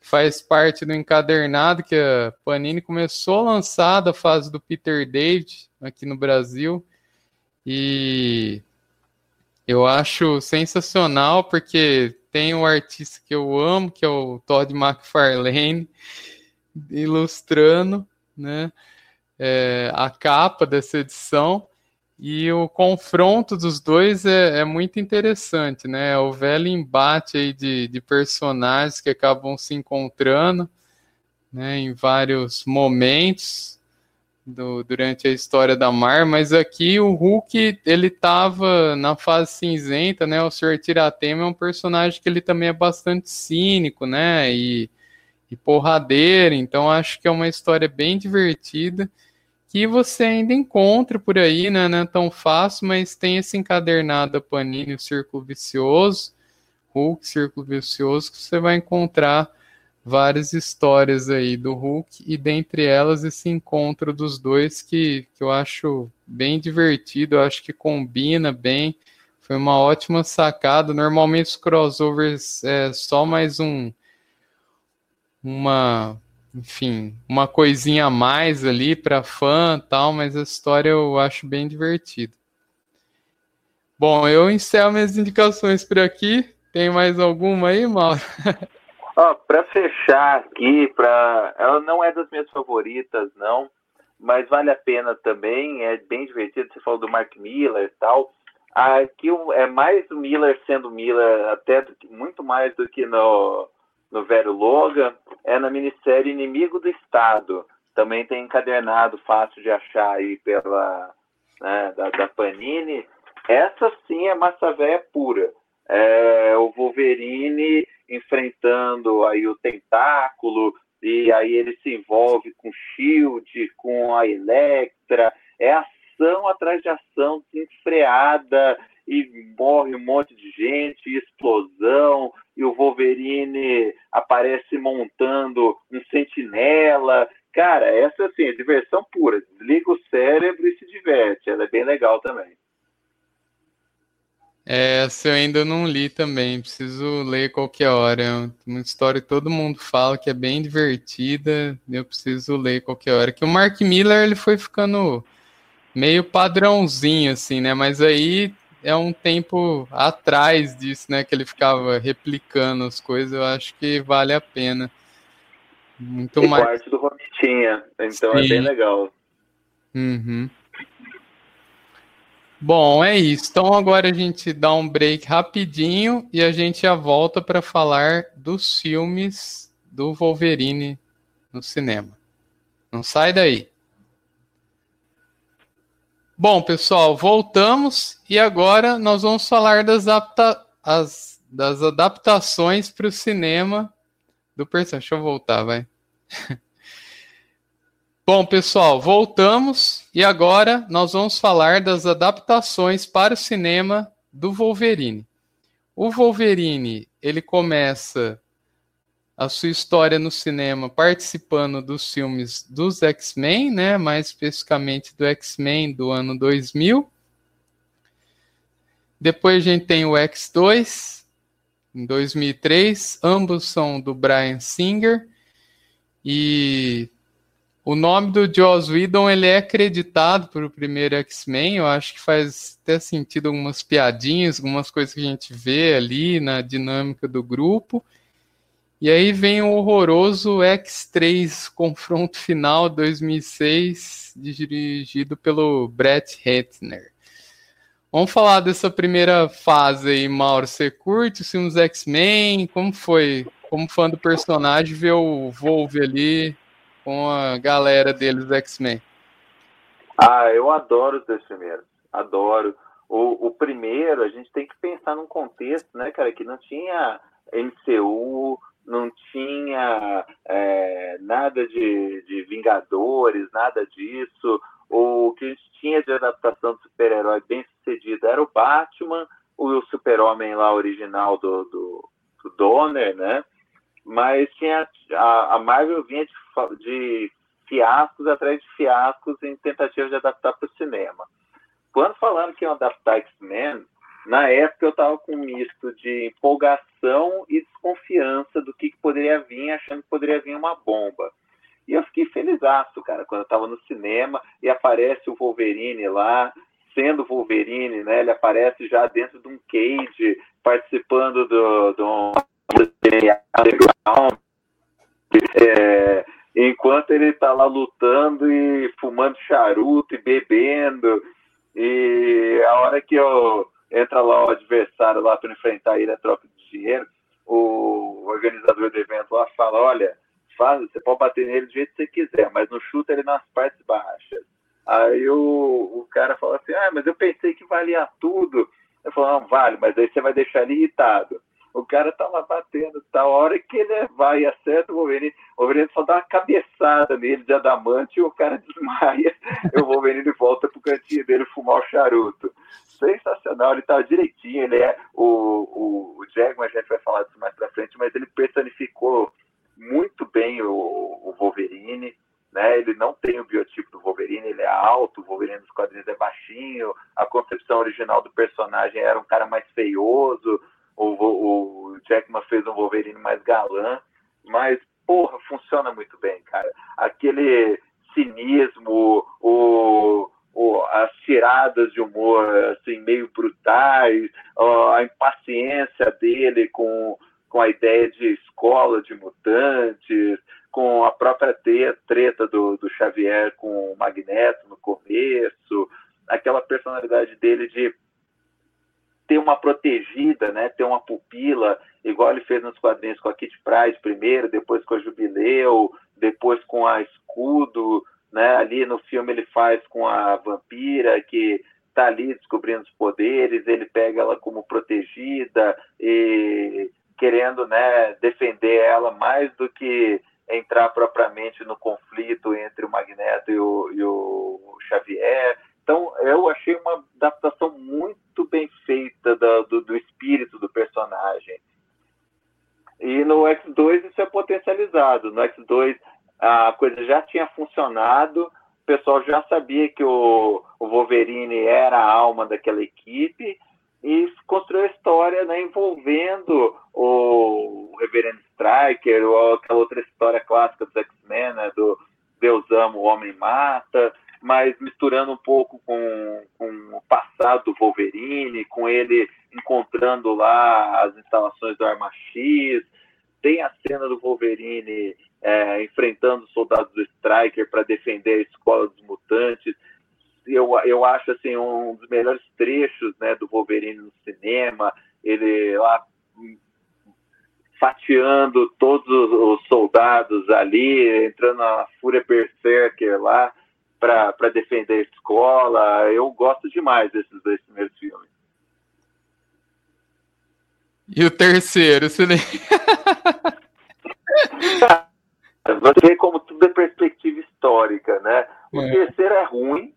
faz parte do encadernado que a Panini começou a lançar da fase do Peter David aqui no Brasil. E eu acho sensacional porque tem um artista que eu amo, que é o Todd McFarlane, [laughs] ilustrando né, é, a capa dessa edição. E o confronto dos dois é, é, muito interessante, né? O velho embate aí de, de personagens que acabam se encontrando né, em vários momentos do, durante a história da Mar, mas aqui o Hulk ele estava na fase cinzenta, né? O Sr. Tiratema é um personagem que ele também é bastante cínico, né? E, e porradeiro, então acho que é uma história bem divertida que você ainda encontra por aí, né? Não é tão fácil, mas tem esse encadernado Panini, o Círculo Vicioso, Hulk, Círculo Vicioso, que você vai encontrar várias histórias aí do Hulk e dentre elas esse encontro dos dois que, que eu acho bem divertido, eu acho que combina bem, foi uma ótima sacada. Normalmente os crossovers é só mais um uma enfim, uma coisinha a mais ali para fã tal, mas a história eu acho bem divertida. Bom, eu encerro minhas indicações por aqui. Tem mais alguma aí, Mauro? Ó, para fechar aqui, para ela não é das minhas favoritas, não, mas vale a pena também, é bem divertido. Você falou do Mark Miller e tal. Aqui é mais o Miller sendo Miller, até muito mais do que no no velho Logan, é na minissérie Inimigo do Estado. Também tem encadernado, fácil de achar aí pela né, da, da, Panini. Essa sim é massa véia pura. É o Wolverine enfrentando aí o tentáculo, e aí ele se envolve com Shield, com a Electra. É ação atrás de ação desenfreada, e morre um monte de gente, explosão, e o Wolverine aparece montando um sentinela. Cara, essa assim, é diversão pura. Desliga o cérebro e se diverte. Ela é bem legal também. É, essa eu ainda não li também, preciso ler qualquer hora. É uma história que todo mundo fala que é bem divertida, eu preciso ler qualquer hora. Que o Mark Miller ele foi ficando meio padrãozinho, assim, né? Mas aí é um tempo atrás disso, né? Que ele ficava replicando as coisas, eu acho que vale a pena. Muito e mais. parte do Romitinha, então Sim. é bem legal. Uhum. Bom, é isso. Então agora a gente dá um break rapidinho e a gente já volta para falar dos filmes do Wolverine no cinema. Não sai daí. Bom, pessoal, voltamos e agora nós vamos falar das, adapta as, das adaptações para o cinema do personagem. Deixa eu voltar, vai. [laughs] Bom, pessoal, voltamos e agora nós vamos falar das adaptações para o cinema do Wolverine. O Wolverine, ele começa a sua história no cinema participando dos filmes dos X-Men, né, mais especificamente do X-Men do ano 2000. Depois a gente tem o X2 em 2003, ambos são do Brian Singer e o nome do Joss Whedon ele é acreditado para o primeiro X-Men. Eu acho que faz até sentido algumas piadinhas, algumas coisas que a gente vê ali na dinâmica do grupo. E aí vem o horroroso X3 Confronto Final 2006, dirigido pelo Brett Ratner. Vamos falar dessa primeira fase aí, Mauro. Você curte os filmes X-Men? Como foi, como fã do personagem, ver o Wolverine ali com a galera deles X-Men? Ah, eu adoro os dois primeiros. Adoro. O, o, primeiro, a gente tem que pensar num contexto, né, cara, que não tinha MCU, não tinha é, nada de, de Vingadores, nada disso. O que a gente tinha de adaptação do super-herói bem sucedido era o Batman, o super-homem lá original do, do, do Donner, né? mas tinha a, a Marvel vinha de, de, fiascos atrás de fiascos em tentativa de adaptar para o cinema. Quando falando que iam adaptar X-Men, na época eu estava com um misto de empolgação e desconfiança do que, que, poderia vir, achando que poderia vir uma bomba. E eu fiquei felizaço, cara, quando eu estava no cinema e aparece o Wolverine lá, sendo Wolverine, né? Ele aparece já dentro de um cage, participando do, do é, enquanto ele está lá lutando e fumando charuto e bebendo, e a hora que eu entra lá o adversário lá para enfrentar ele a troca de dinheiro, o organizador do evento lá fala, olha, faz, você pode bater nele do jeito que você quiser, mas não chuta ele nas partes baixas. Aí o, o cara fala assim, ah, mas eu pensei que valia tudo. Eu falo, não, vale, mas aí você vai deixar ele irritado. O cara tá lá batendo, tá? A hora que ele vai e acerta o Wolverine, o Wolverine só dá uma cabeçada nele de adamante e o cara [laughs] desmaia. o Wolverine volta pro cantinho dele fumar o charuto. Sensacional, ele tá direitinho, ele é o, o, o Jackman, a gente vai falar disso mais pra frente, mas ele personificou muito bem o, o Wolverine. Né? Ele não tem o biotipo do Wolverine, ele é alto, o Wolverine dos quadrinhos é baixinho, a concepção original do personagem era um cara mais feioso, o, o Jackman fez um Wolverine mais galã, mas, porra, funciona muito bem, cara. Aquele cinismo, o, as tiradas de humor, assim, meio brutais, a impaciência dele com, com a ideia de escola de mutantes, com a própria treta do, do Xavier com o Magneto no começo, aquela personalidade dele de ter uma protegida, né, ter uma pupila, igual ele fez nos quadrinhos com a Kit Pride primeiro, depois com a Jubileu, depois com a Escudo, né, ali no filme ele faz com a Vampira, que está ali descobrindo os poderes, ele pega ela como protegida e querendo, né, defender ela mais do que entrar propriamente no conflito entre o Magneto e o, e o Xavier. Então, eu achei uma adaptação muito bem feita do, do, do espírito do personagem. E no X2 isso é potencializado. No X2 a coisa já tinha funcionado, o pessoal já sabia que o, o Wolverine era a alma daquela equipe e construiu a história né, envolvendo o Reverendo Striker, ou aquela outra história clássica dos X-Men, né, do Deus ama, o homem mata mas misturando um pouco com, com o passado do Wolverine, com ele encontrando lá as instalações do Arma X. Tem a cena do Wolverine é, enfrentando os soldados do Striker para defender a escola dos mutantes. Eu, eu acho assim um dos melhores trechos né, do Wolverine no cinema. Ele lá fatiando todos os soldados ali, entrando na fúria berserker lá para defender a escola. Eu gosto demais desses dois primeiros filmes. E o terceiro, você nem... [laughs] Você vê como tudo é perspectiva histórica, né? O é. terceiro é ruim,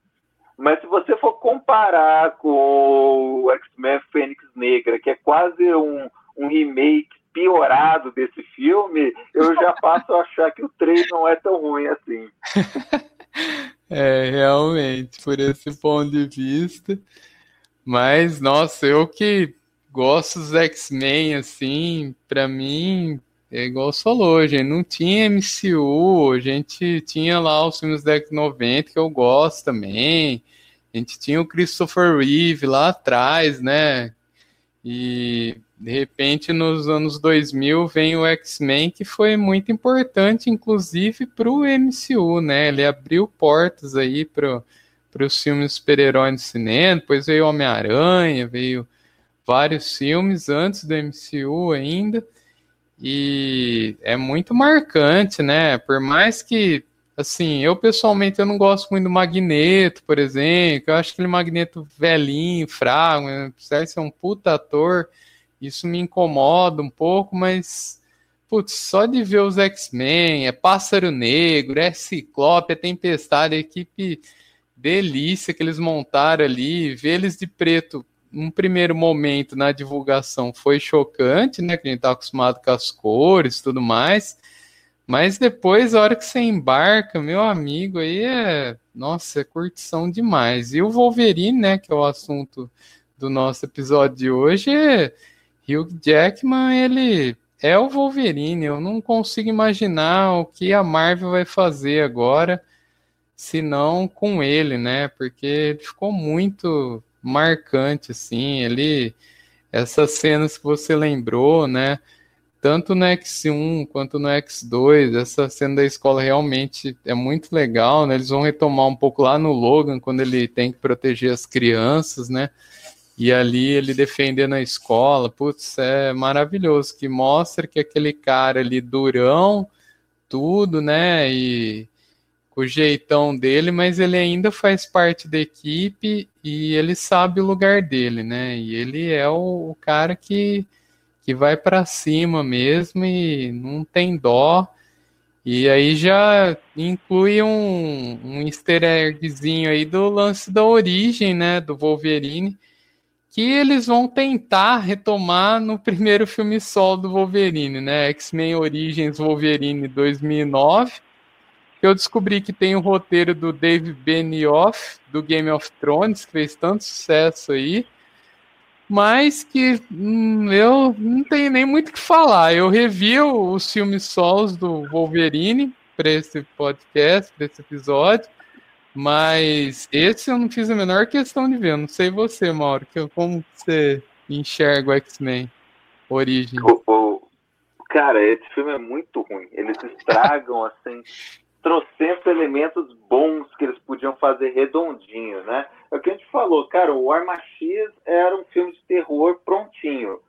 mas se você for comparar com o X-Men Fênix Negra, que é quase um, um remake piorado desse filme, eu já [laughs] passo a achar que o 3 não é tão ruim assim. [laughs] É, realmente, por esse ponto de vista. Mas, nossa, eu que gosto dos X-Men, assim, pra mim, é igual você falou, gente não tinha MCU, a gente tinha lá os filmes da década 90 que eu gosto também. A gente tinha o Christopher Reeve lá atrás, né? E de repente nos anos 2000 vem o X-Men que foi muito importante, inclusive para o MCU, né? Ele abriu portas aí para os filmes super-herói no cinema, depois veio Homem-Aranha, veio vários filmes antes do MCU ainda. E é muito marcante, né? Por mais que, assim, eu pessoalmente eu não gosto muito do Magneto, por exemplo. Eu acho aquele Magneto velhinho, fraco, apesar de ser um puta ator, isso me incomoda um pouco, mas putz, só de ver os X-Men, é Pássaro Negro, é Ciclope, é Tempestade, a equipe delícia que eles montaram ali, ver eles de preto num primeiro momento na divulgação foi chocante, né? Que a gente tá acostumado com as cores e tudo mais. Mas depois, a hora que você embarca, meu amigo, aí é. Nossa, é curtição demais. E o Wolverine, né? Que é o assunto do nosso episódio de hoje, é Hugh Jackman, ele é o Wolverine. Eu não consigo imaginar o que a Marvel vai fazer agora, se não com ele, né? Porque ele ficou muito marcante, assim. Ele, essas cenas que você lembrou, né? Tanto no X1 quanto no X2, essa cena da escola realmente é muito legal, né? Eles vão retomar um pouco lá no Logan, quando ele tem que proteger as crianças, né? E ali ele defendendo a escola, putz, é maravilhoso, que mostra que aquele cara ali durão, tudo, né? E o jeitão dele, mas ele ainda faz parte da equipe e ele sabe o lugar dele, né? E ele é o, o cara que, que vai para cima mesmo e não tem dó. E aí já inclui um, um easter eggzinho aí do lance da origem, né, do Wolverine, que eles vão tentar retomar no primeiro filme solo do Wolverine, né? X-Men Origins Wolverine 2009. Eu descobri que tem o roteiro do Dave Benioff, do Game of Thrones, que fez tanto sucesso aí, mas que hum, eu não tenho nem muito o que falar. Eu revi os filmes solos do Wolverine para esse podcast, para esse episódio. Mas esse eu não fiz a menor questão de ver. Não sei você, Mauro, que, como você enxerga o X-Men Origem? Cara, esse filme é muito ruim. Eles estragam, assim, trocentos elementos bons que eles podiam fazer redondinho, né? É o que a gente falou, cara, o Arma X era um filme de terror prontinho.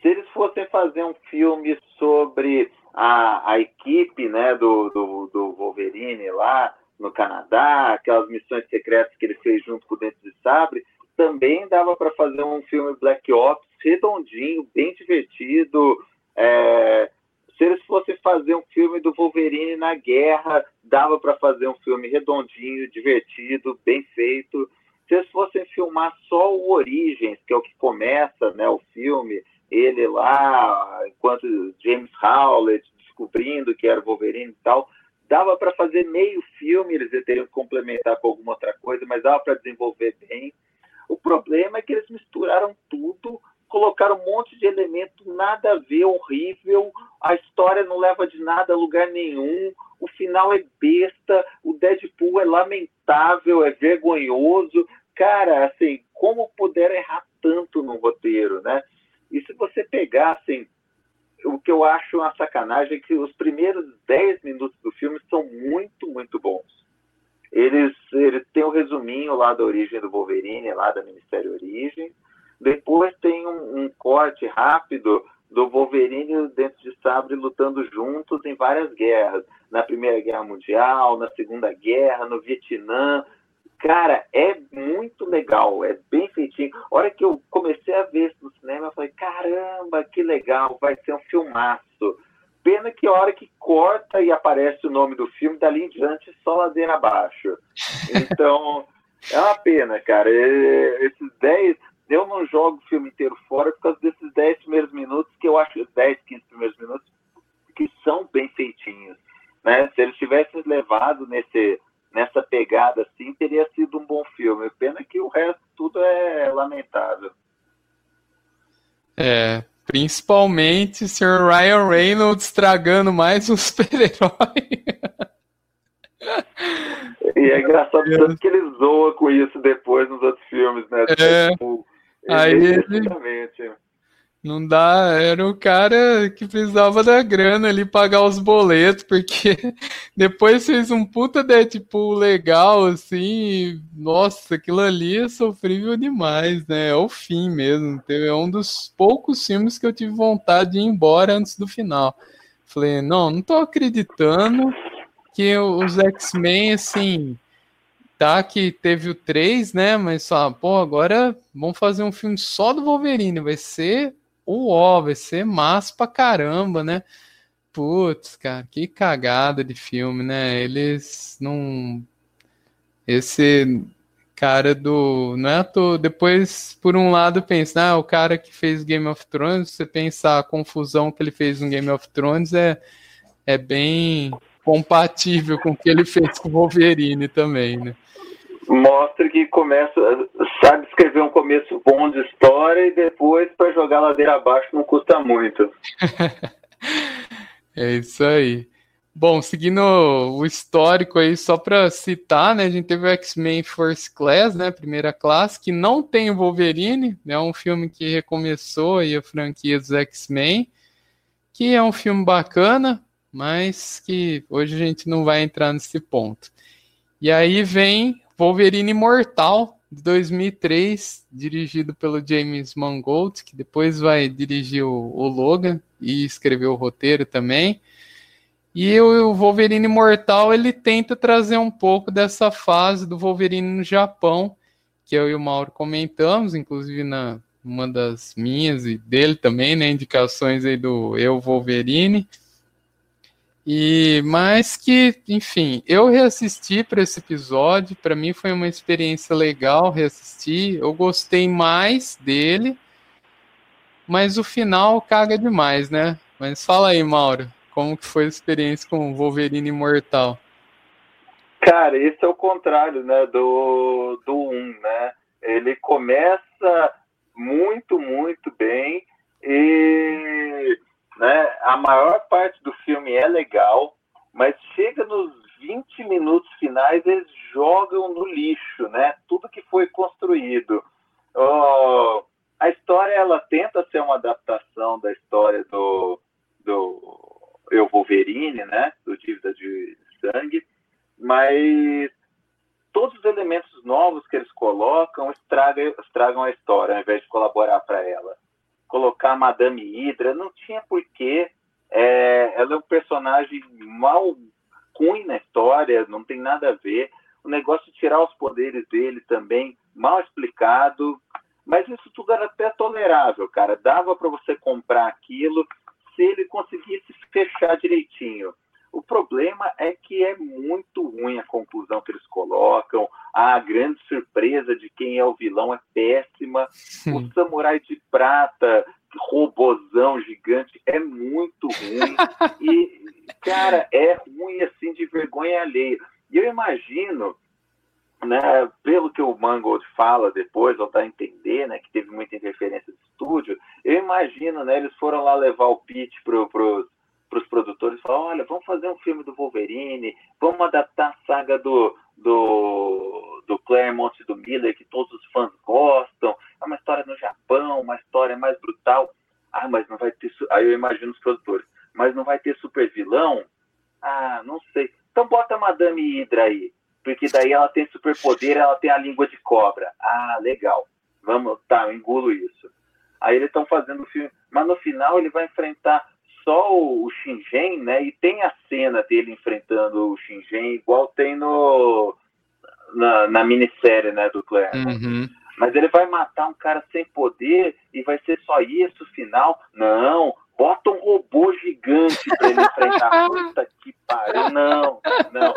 Se eles fossem fazer um filme sobre a, a equipe, né, do, do, do Wolverine lá, no Canadá, aquelas missões secretas que ele fez junto com o Dente de Sabre, também dava para fazer um filme Black Ops redondinho, bem divertido. É... Se eles fossem fazer um filme do Wolverine na guerra, dava para fazer um filme redondinho, divertido, bem feito. Se eles fossem filmar só o Origens, que é o que começa né, o filme, ele lá, enquanto James Howlett descobrindo que era Wolverine e tal, dava para fazer meio filme, eles teriam que complementar com alguma outra coisa, mas dava para desenvolver bem. O problema é que eles misturaram tudo, colocaram um monte de elemento nada a ver, horrível, a história não leva de nada a lugar nenhum, o final é besta, o Deadpool é lamentável, é vergonhoso. Cara, assim, como puderam errar tanto no roteiro, né? E se você pegar, assim, o que eu acho uma sacanagem é que os primeiros 10 minutos do filme são muito, muito bons. Eles, eles têm o um resuminho lá da origem do Wolverine, lá da Ministério Origem. Depois tem um, um corte rápido do Wolverine e de Sabre lutando juntos em várias guerras. Na Primeira Guerra Mundial, na Segunda Guerra, no Vietnã. Cara, é muito legal, é bem feitinho. A hora que eu comecei a ver isso no cinema, eu falei, caramba, que legal, vai ser um filmaço. Pena que a hora que corta e aparece o nome do filme, dali em diante, só ladeira abaixo. Então, [laughs] é uma pena, cara. Esses 10, eu não jogo o filme inteiro fora por causa desses 10 primeiros minutos, que eu acho 10, 15 primeiros minutos, que são bem feitinhos. Né? Se eles tivessem levado nesse nessa pegada assim, teria sido um bom filme. Pena que o resto tudo é lamentável. É, principalmente o Sr. Ryan Reynolds estragando mais um [laughs] super-herói. E é engraçado tanto que ele zoa com isso depois nos outros filmes, né? É, tipo, aí ele, não dá, era o cara que precisava da grana ali pagar os boletos, porque [laughs] depois fez um puta Deadpool legal, assim, nossa, aquilo ali é sofrível demais, né? É o fim mesmo. É um dos poucos filmes que eu tive vontade de ir embora antes do final. Falei, não, não tô acreditando que os X-Men, assim, tá que teve o 3, né? Mas só, pô, agora vamos fazer um filme só do Wolverine, vai ser o vai ser massa pra caramba, né? Putz, cara, que cagada de filme, né? Eles não. Esse cara do. Não é à toa. Depois, por um lado, pensa, ah, o cara que fez Game of Thrones, você pensa a confusão que ele fez no Game of Thrones é, é bem compatível com o que ele fez com o Wolverine também, né? Mostra que começa, sabe escrever um começo bom de história e depois para jogar ladeira abaixo não custa muito. [laughs] é isso aí. Bom, seguindo o histórico aí, só para citar, né, a gente teve o X-Men First Class, né, primeira classe, que não tem o Wolverine, é né, um filme que recomeçou aí a franquia dos X-Men, que é um filme bacana, mas que hoje a gente não vai entrar nesse ponto. E aí vem Wolverine Imortal, de 2003, dirigido pelo James Mangold, que depois vai dirigir o, o Logan e escrever o roteiro também. E o Wolverine Imortal ele tenta trazer um pouco dessa fase do Wolverine no Japão, que eu e o Mauro comentamos, inclusive na uma das minhas e dele também, né, indicações aí do Eu Wolverine. E mais que, enfim, eu reassisti para esse episódio, para mim foi uma experiência legal reassistir. Eu gostei mais dele, mas o final caga demais, né? Mas fala aí, Mauro, como que foi a experiência com Wolverine Imortal? Cara, esse é o contrário, né, do do 1, né? Ele começa muito, muito bem e né? A maior parte do filme é legal, mas chega nos 20 minutos finais eles jogam no lixo, né? Tudo que foi construído. Oh, a história ela tenta ser uma adaptação da história do, do Eu Wolverine, né? Do Dívida de Sangue, mas todos os elementos novos que eles colocam estragam, estragam a história ao invés de colaborar para ela colocar Madame Hydra, não tinha porquê. É, ela é um personagem mal ruim na história, não tem nada a ver. O negócio de tirar os poderes dele também, mal explicado. Mas isso tudo era até tolerável, cara. Dava para você comprar aquilo se ele conseguisse fechar direitinho. O problema é que é muito ruim a conclusão que eles colocam, a grande surpresa de quem é o vilão é péssima, o samurai de prata, robozão gigante, é muito ruim. [laughs] e, cara, é ruim assim de vergonha alheia. E eu imagino, né, pelo que o Mangold fala depois, ou dá a entender, né, que teve muita interferência do estúdio, eu imagino, né, eles foram lá levar o pitch pro, pros para os produtores falar, olha, vamos fazer um filme do Wolverine, vamos adaptar a saga do, do, do Claremont e do Miller, que todos os fãs gostam, é uma história no Japão, uma história mais brutal. Ah, mas não vai ter... Aí eu imagino os produtores, mas não vai ter super vilão? Ah, não sei. Então bota a Madame Hydra aí, porque daí ela tem superpoder, ela tem a língua de cobra. Ah, legal. Vamos, tá, eu engulo isso. Aí eles estão fazendo o filme, mas no final ele vai enfrentar só o, o Shingen, né? E tem a cena dele enfrentando o Shingen, igual tem no, na, na minissérie, né, do Claire. Uhum. Mas ele vai matar um cara sem poder e vai ser só isso o final? Não, bota um robô gigante pra ele enfrentar. [laughs] Puta que pariu, não, não.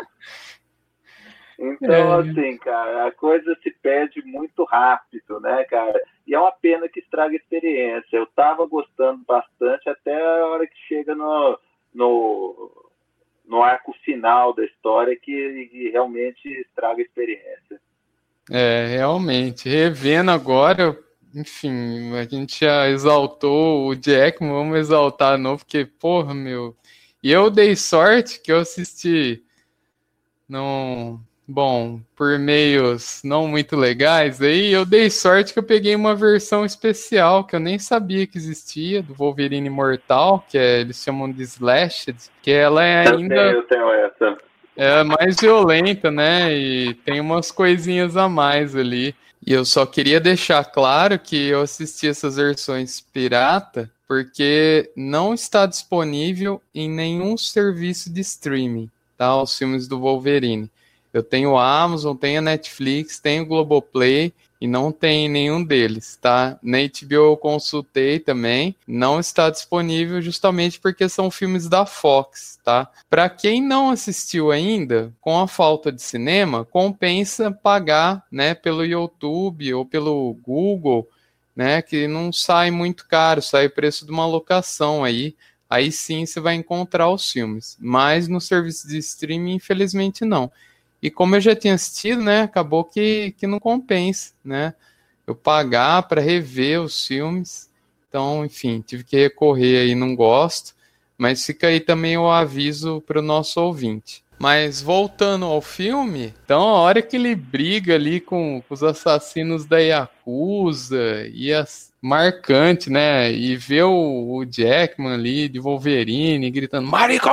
Então, É. assim, cara, a coisa se perde muito rápido, né, cara? E é uma pena que estraga a experiência. Eu tava gostando bastante até a hora que chega no, no, no arco final da história que, que realmente estraga a experiência. É, realmente. Revendo agora, enfim, a gente já exaltou o Jackman, vamos exaltar novo, porque, porra, meu. E eu dei sorte que eu assisti não, bom, por meios não muito legais, aí eu dei sorte que eu peguei uma versão especial que eu nem sabia que existia, do Wolverine Mortal, que é, eles chamam de Slashed, que ela é Eu ainda. tenho, eu tenho essa. É mais violenta, né? E tem umas coisinhas a mais ali. E eu só queria deixar claro que eu assisti essas versões pirata porque não está disponível em nenhum serviço de streaming, tá? Os filmes do Wolverine. Eu tenho a Amazon, tenho a Netflix, tenho o Globoplay e não tem nenhum deles, tá? Na HBO eu consultei também, não está disponível justamente porque são filmes da Fox, tá? Para quem não assistiu ainda, com a falta de cinema, compensa pagar, né, pelo YouTube ou pelo Google, né, que não sai muito caro, sai o preço de uma locação aí. Aí sim você vai encontrar os filmes, mas no serviço de streaming, infelizmente não. E como eu já tinha assistido, né, acabou que, que não compensa, né? Eu pagar para rever os filmes. Então, enfim, tive que recorrer aí, não gosto. Mas fica aí também o aviso para o nosso ouvinte. Mas voltando ao filme, então a hora que ele briga ali com, com os assassinos da Yakuza e as marcante, né? E ver o, o Jackman ali de Wolverine gritando Marico!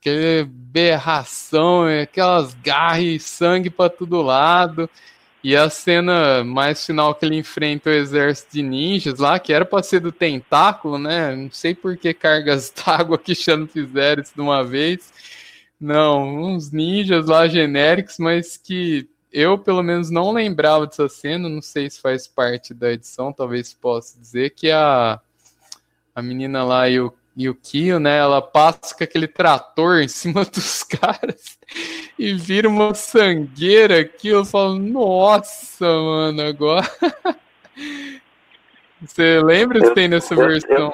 Aquela berração, aquelas garras e sangue para todo lado. E a cena mais final que ele enfrenta o exército de ninjas lá, que era para ser do tentáculo, né? Não sei por que cargas [laughs] d'água que já não fizeram isso de uma vez. Não, uns ninjas lá genéricos, mas que eu pelo menos não lembrava dessa cena. Não sei se faz parte da edição, talvez possa dizer que a, a menina lá e o e o Kio, né? Ela passa com aquele trator em cima [laughs] dos caras e vira uma sangueira aqui. Eu falo, nossa, mano, agora. [laughs] Você lembra se tem nessa versão?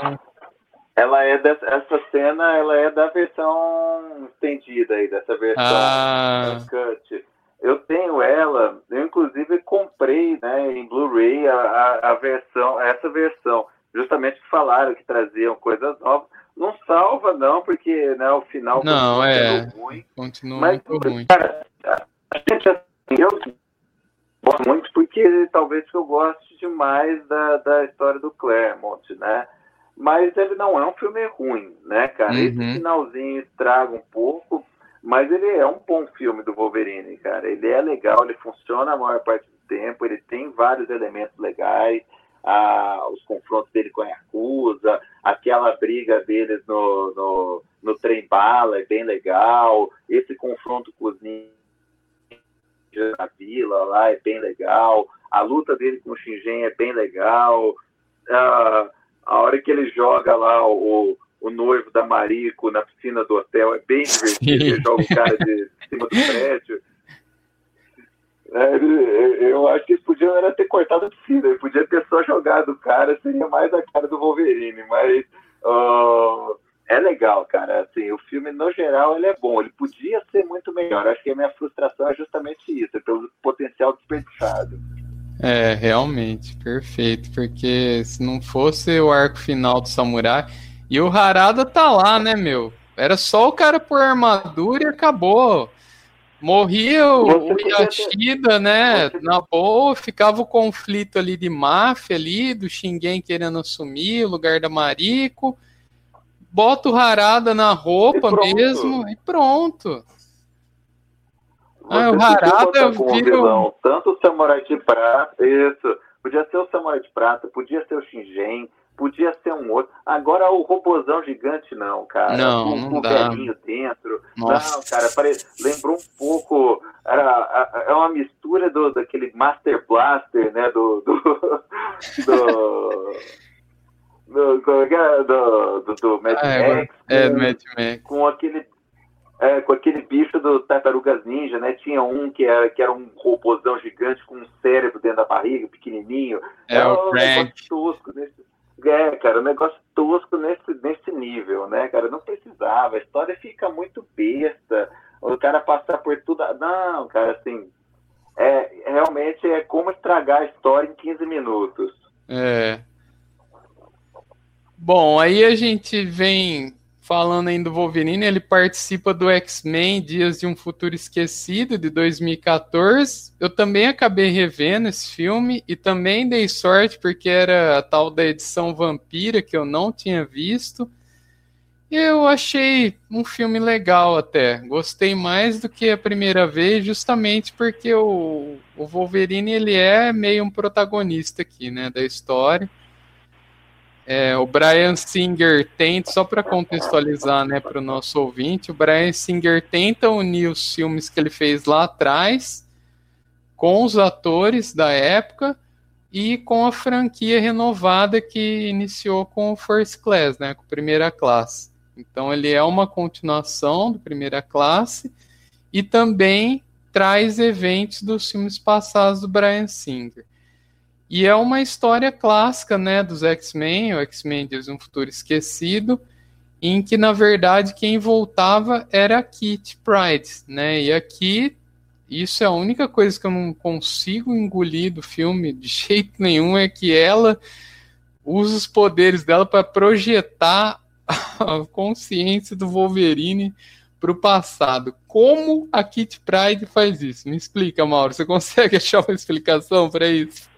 Ela é dessa, essa cena, ela é da versão estendida aí, dessa versão Ah. cut. Eu tenho ela, eu inclusive comprei, né, em Blu-ray a, a, a versão, essa versão justamente falaram que traziam coisas novas. Não salva, não, porque né, o final Não, continua é. ruim. Continua Mas, muito ruim. cara, a gente, assim, eu gosto muito porque talvez eu goste demais da, da história do Claremont, né? Mas ele não é um filme ruim, né, cara? Uhum. Esse finalzinho estraga um pouco, mas ele é um bom filme do Wolverine, cara. Ele é legal, ele funciona a maior parte do tempo, ele tem vários elementos legais. Ah, os confrontos dele com a Yakuza, aquela briga deles no, no, no trem bala é bem legal, esse confronto com os ninjas na vila lá é bem legal, a luta dele com o Shingen é bem legal, ah, a hora que ele joga lá o, o noivo da Marico na piscina do hotel é bem divertido, ele joga o cara de cima do prédio. É, ele- eu acho que eles podiam era ter cortado a piscina, ele podia ter só jogado o cara, seria mais a cara do Wolverine, mas ó, é legal, cara. Assim, o filme, no geral, ele é bom. Ele podia ser muito melhor. Acho que a minha frustração é justamente isso, é pelo potencial desperdiçado. É, realmente, perfeito. Porque se não fosse o arco final do samurai. E o Harada tá lá, né, meu? Era só o cara pôr armadura e acabou. Morria o, o Yashida, né? você- Na boa, ficava o conflito ali de máfia ali, do Shingen querendo assumir o lugar da Mariko. Bota o Harada na roupa E mesmo e pronto. Ah, o Você podia Harada botar como vira um- tanto o Samurai de Prata, isso. Podia ser o Samurai de Prata, podia ser o Shingen, podia ser um outro. Agora o robozão gigante, não, cara. Não, com, não com dá. velhinho dentro. Nossa. Não, cara, pare... lembrou um pouco era, é uma mistura do, daquele Master Blaster, né? Do. do, [laughs] do, do, do, do, do Mad ah, é, Max. É, do Mad Max. Com aquele. É, com aquele bicho do Tartarugas Ninja, né? Tinha um que era, que era um robôzão gigante com um cérebro dentro da barriga, pequenininho. É, é o Frank. tosco nesse, é, cara, um negócio tosco nesse, nesse nível, né, cara? Não precisava. A história fica muito besta o cara passar por tudo. Não, cara, assim, é, realmente é como estragar a história em 15 minutos. É. Bom, aí a gente vem falando ainda do Wolverine, ele participa do X-Men Dias de um Futuro Esquecido, de 2014. Eu também acabei revendo esse filme e também dei sorte porque era a tal da edição Vampira que eu não tinha visto. Eu achei um filme legal até. Gostei mais do que a primeira vez, justamente porque o, o Wolverine ele é meio um protagonista aqui, né, da história. É, o Brian Singer tenta, só para contextualizar, né, para o nosso ouvinte, o Brian Singer tenta unir os filmes que ele fez lá atrás com os atores da época e com a franquia renovada que iniciou com o First Class, né, com primeira classe. Então ele é uma continuação do Primeira Classe e também traz eventos dos filmes passados do Brian Singer. E é uma história clássica, né, dos X-Men, o X-Men de um Futuro Esquecido, em que na verdade quem voltava era a Kitty Pride, né? E aqui isso é a única coisa que eu não consigo engolir do filme de [laughs] jeito nenhum é que ela usa os poderes dela para projetar a consciência do Wolverine para o passado. Como a Kit Pride faz isso? Me explica, Mauro. Você consegue [laughs] achar uma explicação para isso?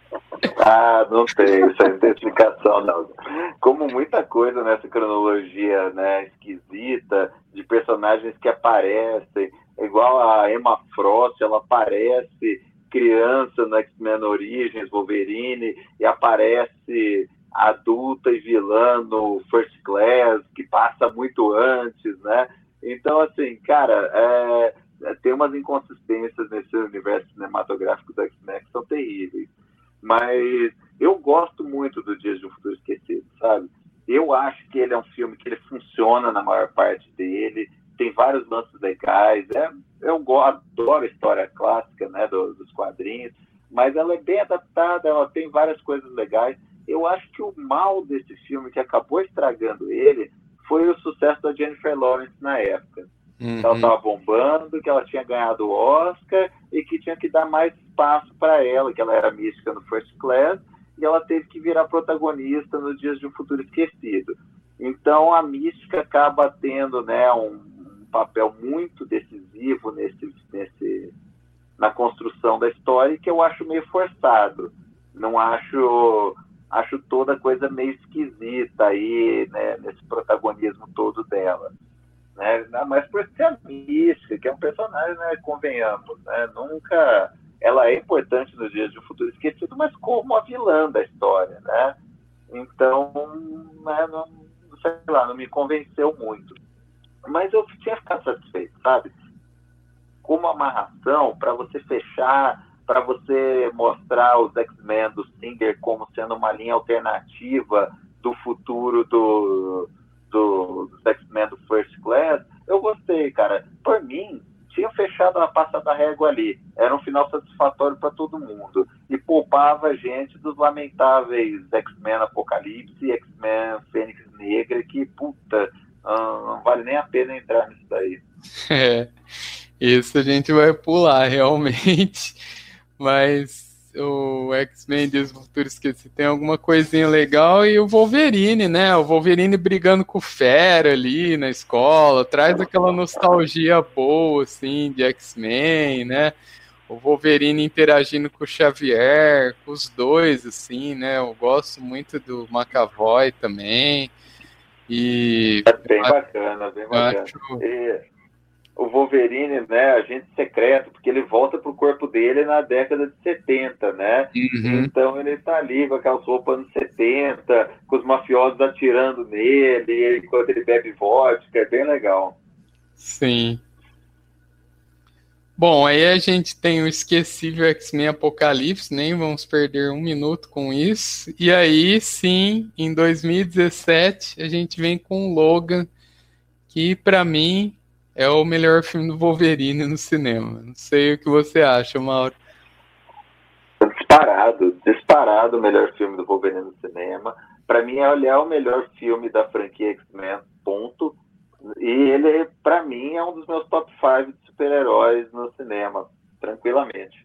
Ah, não tem, tem explicação, não. Como muita coisa nessa cronologia né, esquisita, de personagens que aparecem, igual a Emma Frost, ela aparece criança no X-Men Origins, Wolverine, e aparece adulta e vilã no First Class, que passa muito antes, né? Então, assim, cara, é, é tem umas inconsistências nesse universo cinematográfico do X-Men que são terríveis. Mas eu gosto muito do Dias de um Futuro Esquecido, sabe? Eu acho que ele é um filme que ele funciona na maior parte dele, tem vários lances legais, é, eu adoro a história clássica né, do, dos quadrinhos, mas ela é bem adaptada, ela tem várias coisas legais eu acho que o mal desse filme que acabou estragando ele foi o sucesso da Jennifer Lawrence na época. Uhum. Ela estava bombando, que ela tinha ganhado o Oscar e que tinha que dar mais espaço para ela, que ela era mística no First Class, e ela teve que virar protagonista nos Dias de um Futuro Esquecido. Então a mística acaba tendo né, um, um papel muito decisivo nesse, nesse, na construção da história que eu acho meio forçado. Não acho acho toda coisa meio esquisita aí, né, nesse protagonismo todo dela. Né? Mas por ser a mística, que é um personagem, né, convenhamos, né, nunca... Ela é importante nos dias de um futuro esquecido, mas como a vilã da história, né? Então, né, não, sei lá, não me convenceu muito. Mas eu tinha ficado satisfeito, sabe? Como amarração, para você fechar para você mostrar os X-Men do Singer como sendo uma linha alternativa do futuro do, do, dos X-Men do First Class, eu gostei, cara. Por mim, tinha fechado a passa da régua ali. Era um final satisfatório para todo mundo. E poupava a gente dos lamentáveis X-Men Apocalipse e X-Men Fênix Negra, que, puta, não vale nem a pena entrar nisso daí. [laughs] É, isso a gente vai pular, realmente. Mas o X-Men Dias do Futuro Esqueci tem alguma coisinha legal e o Wolverine, né? O Wolverine brigando com o Fera ali na escola, traz aquela nostalgia boa, assim, de X-Men, né? O Wolverine interagindo com o Xavier, com os dois, assim, né? Eu gosto muito do McAvoy também. E. É bem bacana, bem bacana. Acho... E o Wolverine, né, agente secreto, porque ele volta pro corpo dele na década de 70, né? Uhum. Então ele tá ali com aquelas roupas anos 70, com os mafiosos atirando nele, enquanto ele bebe vodka, é bem legal. Sim. Bom, aí a gente tem o esquecível X-Men Apocalipse, nem vamos perder um minuto com isso. E aí, sim, em 2017, a gente vem com Logan, que para mim é o melhor filme do Wolverine no cinema. Não sei o que você acha, Mauro. Disparado, disparado o melhor filme do Wolverine no cinema. Para mim, é olhar o melhor filme da franquia X-Men, ponto. E ele, para mim, é um dos meus top 5 de super-heróis no cinema, tranquilamente.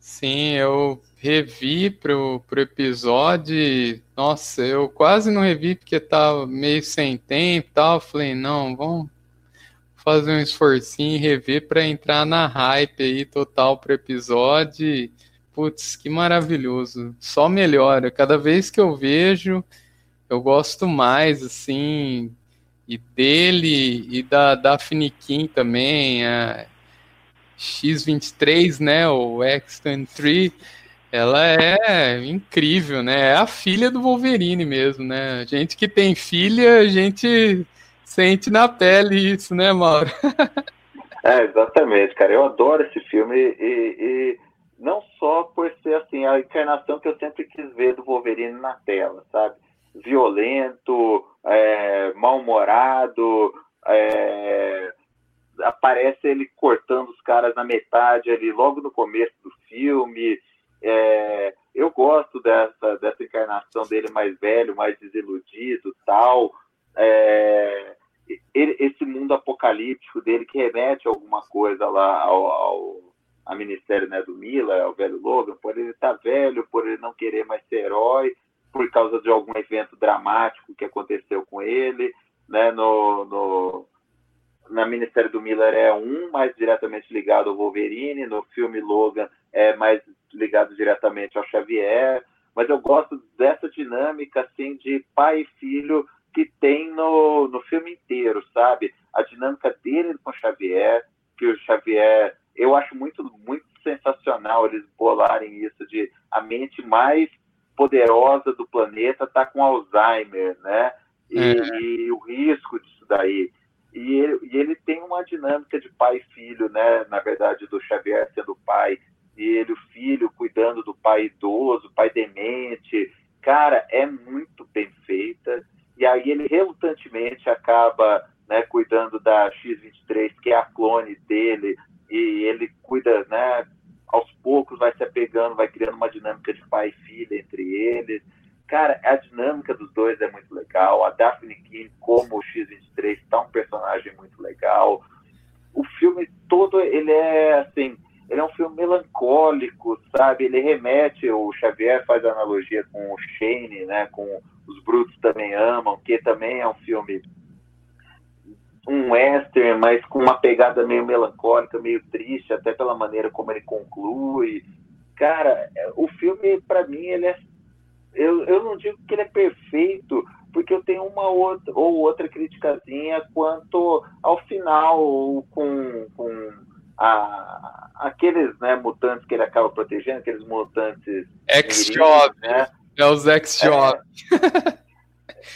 Sim, eu revi pro, pro episódio. Nossa, eu quase não revi porque tava meio sem tempo e tal. Falei, não, vamos fazer um esforcinho e rever para entrar na hype aí total pro episódio. Putz, que maravilhoso. Só melhora. Cada vez que eu vejo, eu gosto mais, assim, e dele e da Daphne King também, a X23, né, o X23, ela é incrível, né? É a filha do Wolverine mesmo, né? Gente que tem filha, a gente sente na pele isso, né, Mauro? [laughs] é, exatamente, cara. Eu adoro esse filme e, e não só por ser assim a encarnação que eu sempre quis ver do Wolverine na tela, sabe? Violento, é, mal-humorado, é, aparece ele cortando os caras na metade ali, logo no começo do filme. É, eu gosto dessa, dessa encarnação dele mais velho, mais desiludido tal. É, ele, esse mundo apocalíptico dele que remete alguma coisa lá ao, ao a ministério né, do Mila, ao velho Logan, por ele estar tá velho, por ele não querer mais ser herói, por causa de algum evento dramático que aconteceu com ele, né, no, no na Ministério do Miller é um mais diretamente ligado ao Wolverine, no filme Logan é mais ligado diretamente ao Xavier, mas eu gosto dessa dinâmica assim de pai e filho que tem no, no filme inteiro, sabe? A dinâmica dele com o Xavier, que o Xavier, eu acho muito muito sensacional eles bolarem isso de a mente mais poderosa do planeta está com Alzheimer, né? E, é. e, o risco disso daí. E ele, e ele, tem uma dinâmica de pai e filho, né? Na verdade, do Xavier sendo pai e ele, o filho, cuidando do pai idoso, pai demente. Cara, é muito bem feita. E aí ele relutantemente acaba né, cuidando da X-23, que é a clone dele, e ele cuida, né, aos poucos vai se apegando, vai criando uma dinâmica de pai e filha entre eles. Cara, a dinâmica dos dois é muito legal. A Daphne King, como o X-23, está um personagem muito legal. O filme todo, ele é, assim, ele é um filme melancólico, sabe? Ele remete, o Xavier faz analogia com o Shane, né? Com Os Brutos Também Amam, que também é um filme um western, mas com uma pegada meio melancólica, meio triste, até pela maneira como ele conclui. Cara, o filme, para mim, ele é. Eu, eu não digo que ele é perfeito, porque eu tenho uma outra, ou outra criticazinha quanto ao final, com, com a, aqueles né, mutantes que ele acaba protegendo, aqueles mutantes. Ex-Job, né? É os ex-Job. É,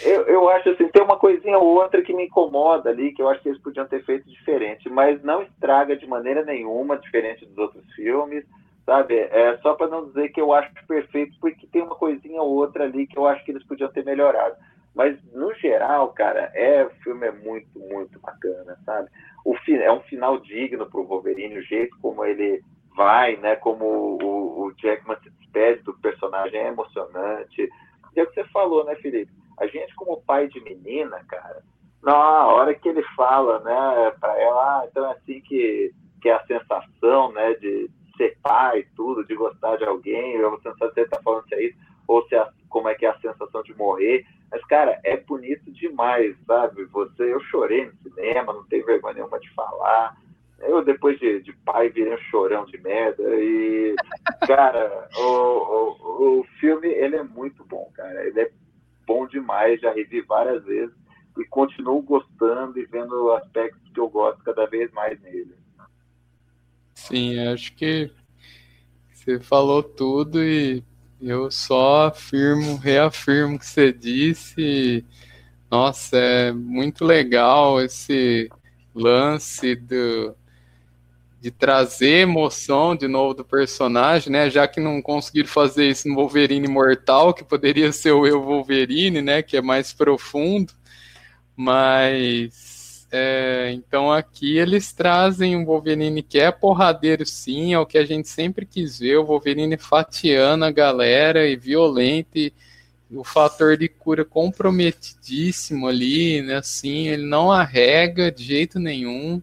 eu, eu acho assim, tem uma coisinha ou outra que me incomoda ali, que eu acho que eles podiam ter feito diferente, mas não estraga de maneira nenhuma, diferente dos outros filmes, sabe? É só para não dizer que eu acho perfeito, porque tem uma coisinha ou outra ali que eu acho que eles podiam ter melhorado. Mas, no geral, cara, é, o filme é muito, muito bacana, sabe? O, é um final digno pro Wolverine, o jeito como ele vai, né? Como o, o Jackman se despede do personagem é emocionante. E é o que você falou, né, Felipe? A gente, como pai de menina, cara, na hora que ele fala, né, para ela, ah, então é assim que, que é a sensação, né, de ser pai, tudo, de gostar de alguém, eu não sei se você tá falando se é isso, ou se é, como é que é a sensação de morrer. Mas, cara, é bonito demais, sabe? Você, eu chorei no cinema, não tenho vergonha nenhuma de falar. Eu, depois de, de pai, virei um chorão de merda. E, cara, [laughs] o, o, o filme, ele é muito bom, cara. Ele é bom demais, já revi várias vezes e continuo gostando e vendo aspectos que eu gosto cada vez mais nele. Sim, acho que você falou tudo e eu só afirmo, reafirmo o que você disse. Nossa, é muito legal esse lance do, de trazer emoção de novo do personagem, né? Já que não conseguiram fazer isso no Wolverine Mortal, que poderia ser o eu Wolverine, né? Que é mais profundo, mas é, então aqui eles trazem um Wolverine que é porradeiro, sim, é o que a gente sempre quis ver, o Wolverine fatiando a galera e violento. E, o fator de cura comprometidíssimo ali, né? Assim, ele não arrega de jeito nenhum.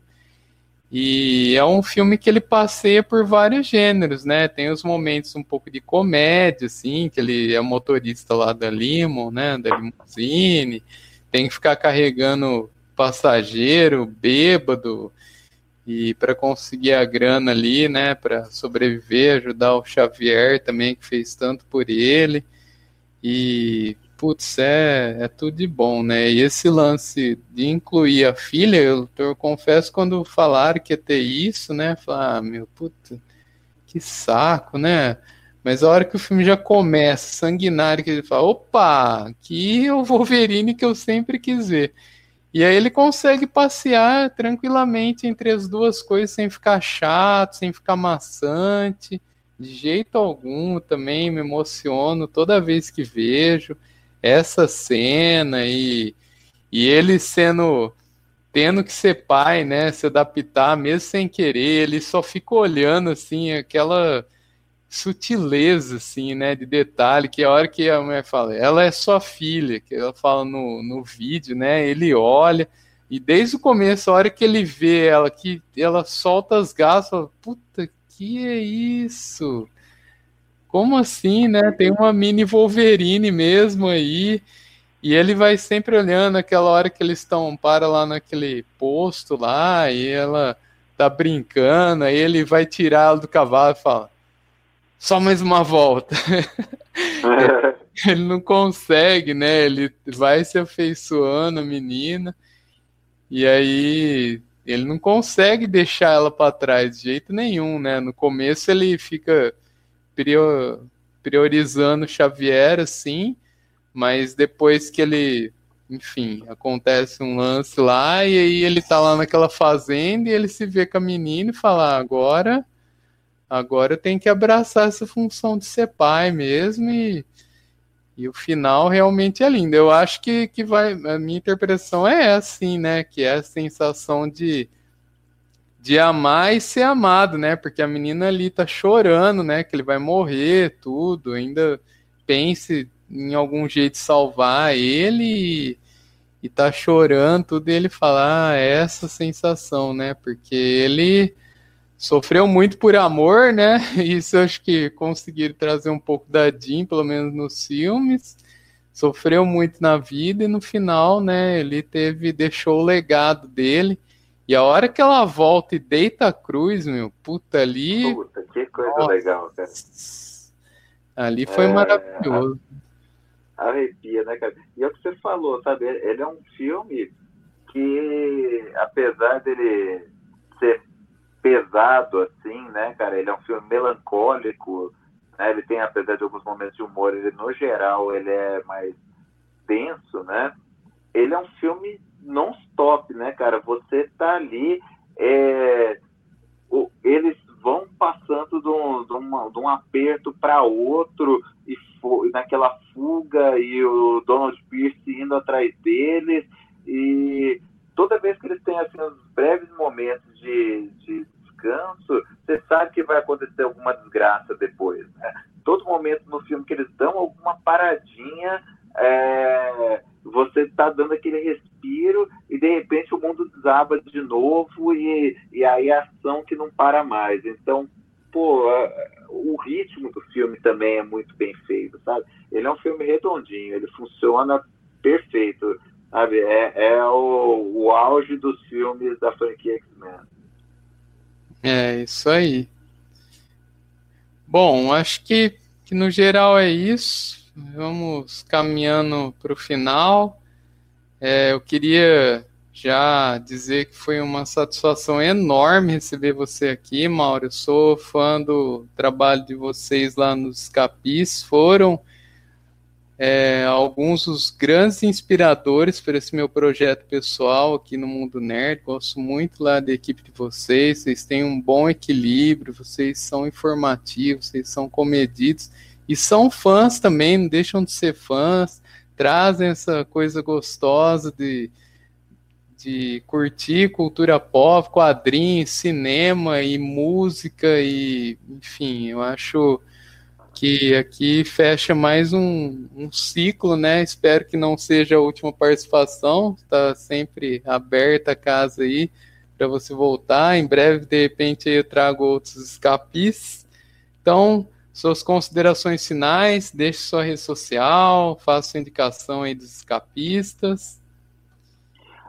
E é um filme que ele passeia por vários gêneros, né? Tem os momentos um pouco de comédia, assim, que ele é motorista lá da Limo, né? Da limusine, tem que ficar carregando passageiro, bêbado, e para conseguir a grana ali, né? Para sobreviver, ajudar o Xavier também, que fez tanto por ele. E putz, é, é tudo de bom, né? E esse lance de incluir a filha, eu, eu confesso, quando falaram que ia ter isso, né? Falar, ah, meu, puta, que saco, né? Mas a hora que o filme já começa, sanguinário, que ele fala, opa, aqui é o Wolverine que eu sempre quis ver. E aí ele consegue passear tranquilamente entre as duas coisas sem ficar chato, sem ficar maçante, de jeito algum. Também me emociono toda vez que vejo essa cena e, e ele sendo tendo que ser pai, né, se adaptar mesmo sem querer, ele só fica olhando assim aquela sutileza assim, né, de detalhe que a hora que a mulher fala, ela é sua filha, que ela fala no, no vídeo, né, ele olha e desde o começo, a hora que ele vê ela, que ela solta as garras, fala, puta, que é isso? como assim, né? Tem uma mini Wolverine mesmo aí. E ele vai sempre olhando aquela hora que eles estão para lá naquele posto lá e ela tá brincando, aí ele vai tirá-la do cavalo e fala: "Só mais uma volta". [laughs] ele não consegue, né? Ele vai se afeiçoando a menina. E aí ele não consegue deixar ela para trás de jeito nenhum, né? No começo ele fica prior, priorizando Xavier, assim, mas depois que ele, enfim, acontece um lance lá, e aí ele tá lá naquela fazenda e ele se vê com a menina e fala, ah, agora, agora tem que abraçar essa função de ser pai mesmo e, e o final realmente é lindo. Eu acho que, que vai, a minha interpretação é assim, né, que é a sensação de de amar e ser amado, né? Porque a menina ali tá chorando, né? Que ele vai morrer, tudo. Ainda pense em algum jeito salvar ele e, e tá chorando, tudo. E ele fala, ah, é essa sensação, né? Porque ele sofreu muito por amor, né? [laughs] Isso eu acho que conseguiram trazer um pouco da Jean, pelo menos nos filmes. Sofreu muito na vida e no final, né? Ele teve, deixou o legado dele e a hora que ela volta e deita a cruz, meu, puta ali. Puta, que coisa Nossa. legal, cara. Ali foi é... maravilhoso. Arrepia, né, cara? E é o que você falou, sabe? Ele é um filme que, apesar dele ser pesado assim, né, cara? Ele é um filme melancólico, né? Ele tem, apesar de alguns momentos de humor, ele no geral ele é mais denso, né? Ele é um filme non-stop, né, cara? Você tá ali, é, o, eles vão passando de um, de de um aperto para outro e naquela fuga e o Donald Pierce indo atrás deles e toda vez que eles têm assim uns breves momentos de, de descanso, você sabe que vai acontecer alguma desgraça depois, né? Todo momento no filme que eles dão alguma paradinha é, você está dando aquele respiro e de repente o mundo desaba de novo e, e aí a ação que não para mais. Então, pô, o ritmo do filme também é muito bem feito, sabe? Ele é um filme redondinho, ele funciona perfeito, sabe? É, é o, o auge dos filmes da franquia X-Men. É, isso aí. Bom, acho que, que no geral é isso. Vamos caminhando para o final. É, eu queria já dizer que foi uma satisfação enorme receber você aqui, Mauro. Eu sou fã do trabalho de vocês lá nos Capis. Foram é, alguns dos grandes inspiradores para esse meu projeto pessoal aqui no Mundo Nerd. Gosto muito lá da equipe de vocês. Vocês têm um bom equilíbrio, vocês são informativos, vocês são comedidos e são fãs também, não deixam de ser fãs, trazem essa coisa gostosa de, de curtir cultura pop, quadrinhos, cinema e música e enfim, eu acho que aqui fecha mais um, um, ciclo, né? Espero que não seja a última participação. Está sempre aberta a casa aí para você voltar. Em breve, de repente, eu trago outros escapis. Então, suas considerações finais, deixe sua rede social, faça indicação aí dos escapistas.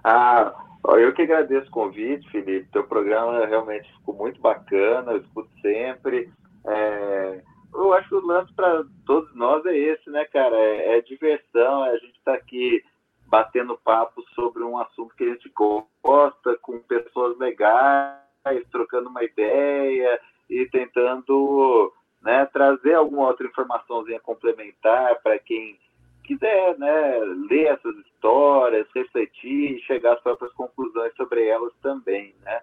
Ah, eu que agradeço o convite, Felipe. Teu programa realmente ficou muito bacana, eu escuto sempre. É eu acho que o lance para todos nós é esse, né, cara? É, é diversão, é a gente estar tá aqui batendo papo sobre um assunto que a gente gosta, com pessoas legais, trocando uma ideia e tentando né, trazer alguma outra informaçãozinha complementar para quem quiser né, ler essas histórias, refletir e chegar às próprias conclusões sobre elas também, né?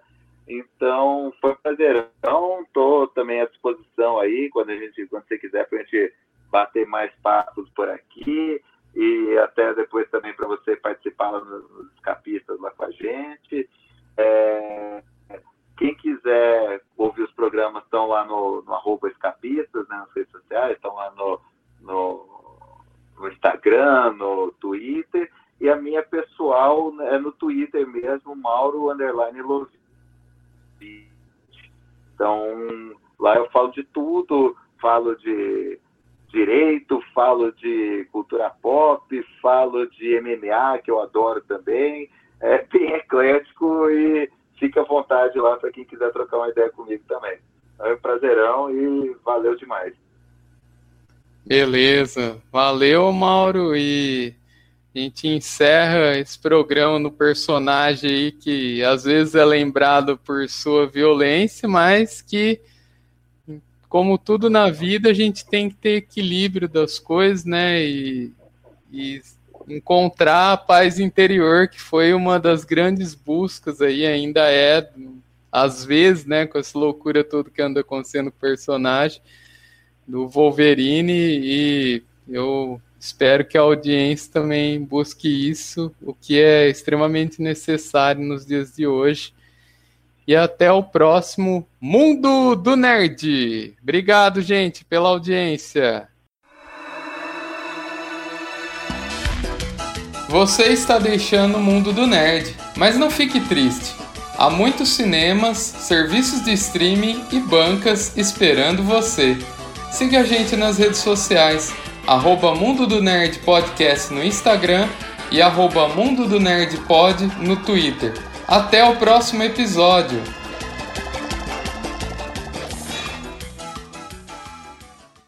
Então, foi um prazerão. Estou também à disposição aí, quando, a gente, quando você quiser, para a gente bater mais papos por aqui. E até depois também para você participar nos escapistas lá com a gente. É, quem quiser ouvir os programas estão lá no, no arroba escapistas, né, nas redes sociais, estão lá no, no, no Instagram, no Twitter. E a minha pessoal é no Twitter mesmo, Mauro Underline Então, lá eu falo de tudo, falo de direito, falo de cultura pop, falo de MMA, que eu adoro também. É bem [laughs] eclético e fica à vontade lá para quem quiser trocar uma ideia comigo também. É um prazerão e valeu demais. Beleza. Valeu, Mauro. E a gente encerra esse programa no personagem aí que às vezes é lembrado por sua violência, mas que, como tudo na vida, a gente tem que ter equilíbrio das coisas, né? E, e encontrar a paz interior, que foi uma das grandes buscas aí, ainda é, às vezes, né, com essa loucura toda que anda acontecendo com o personagem do Wolverine, e eu Espero que a audiência também busque isso, o que é extremamente necessário nos dias de hoje. E até o próximo Mundo do Nerd. Obrigado, gente, pela audiência. Você está deixando o mundo do nerd, mas não fique triste. Há muitos cinemas, serviços de streaming e bancas esperando você. Siga a gente nas redes sociais arroba Mundo do Nerd Podcast no Instagram e arroba Mundo do Nerd Pod no Twitter. Até o próximo episódio!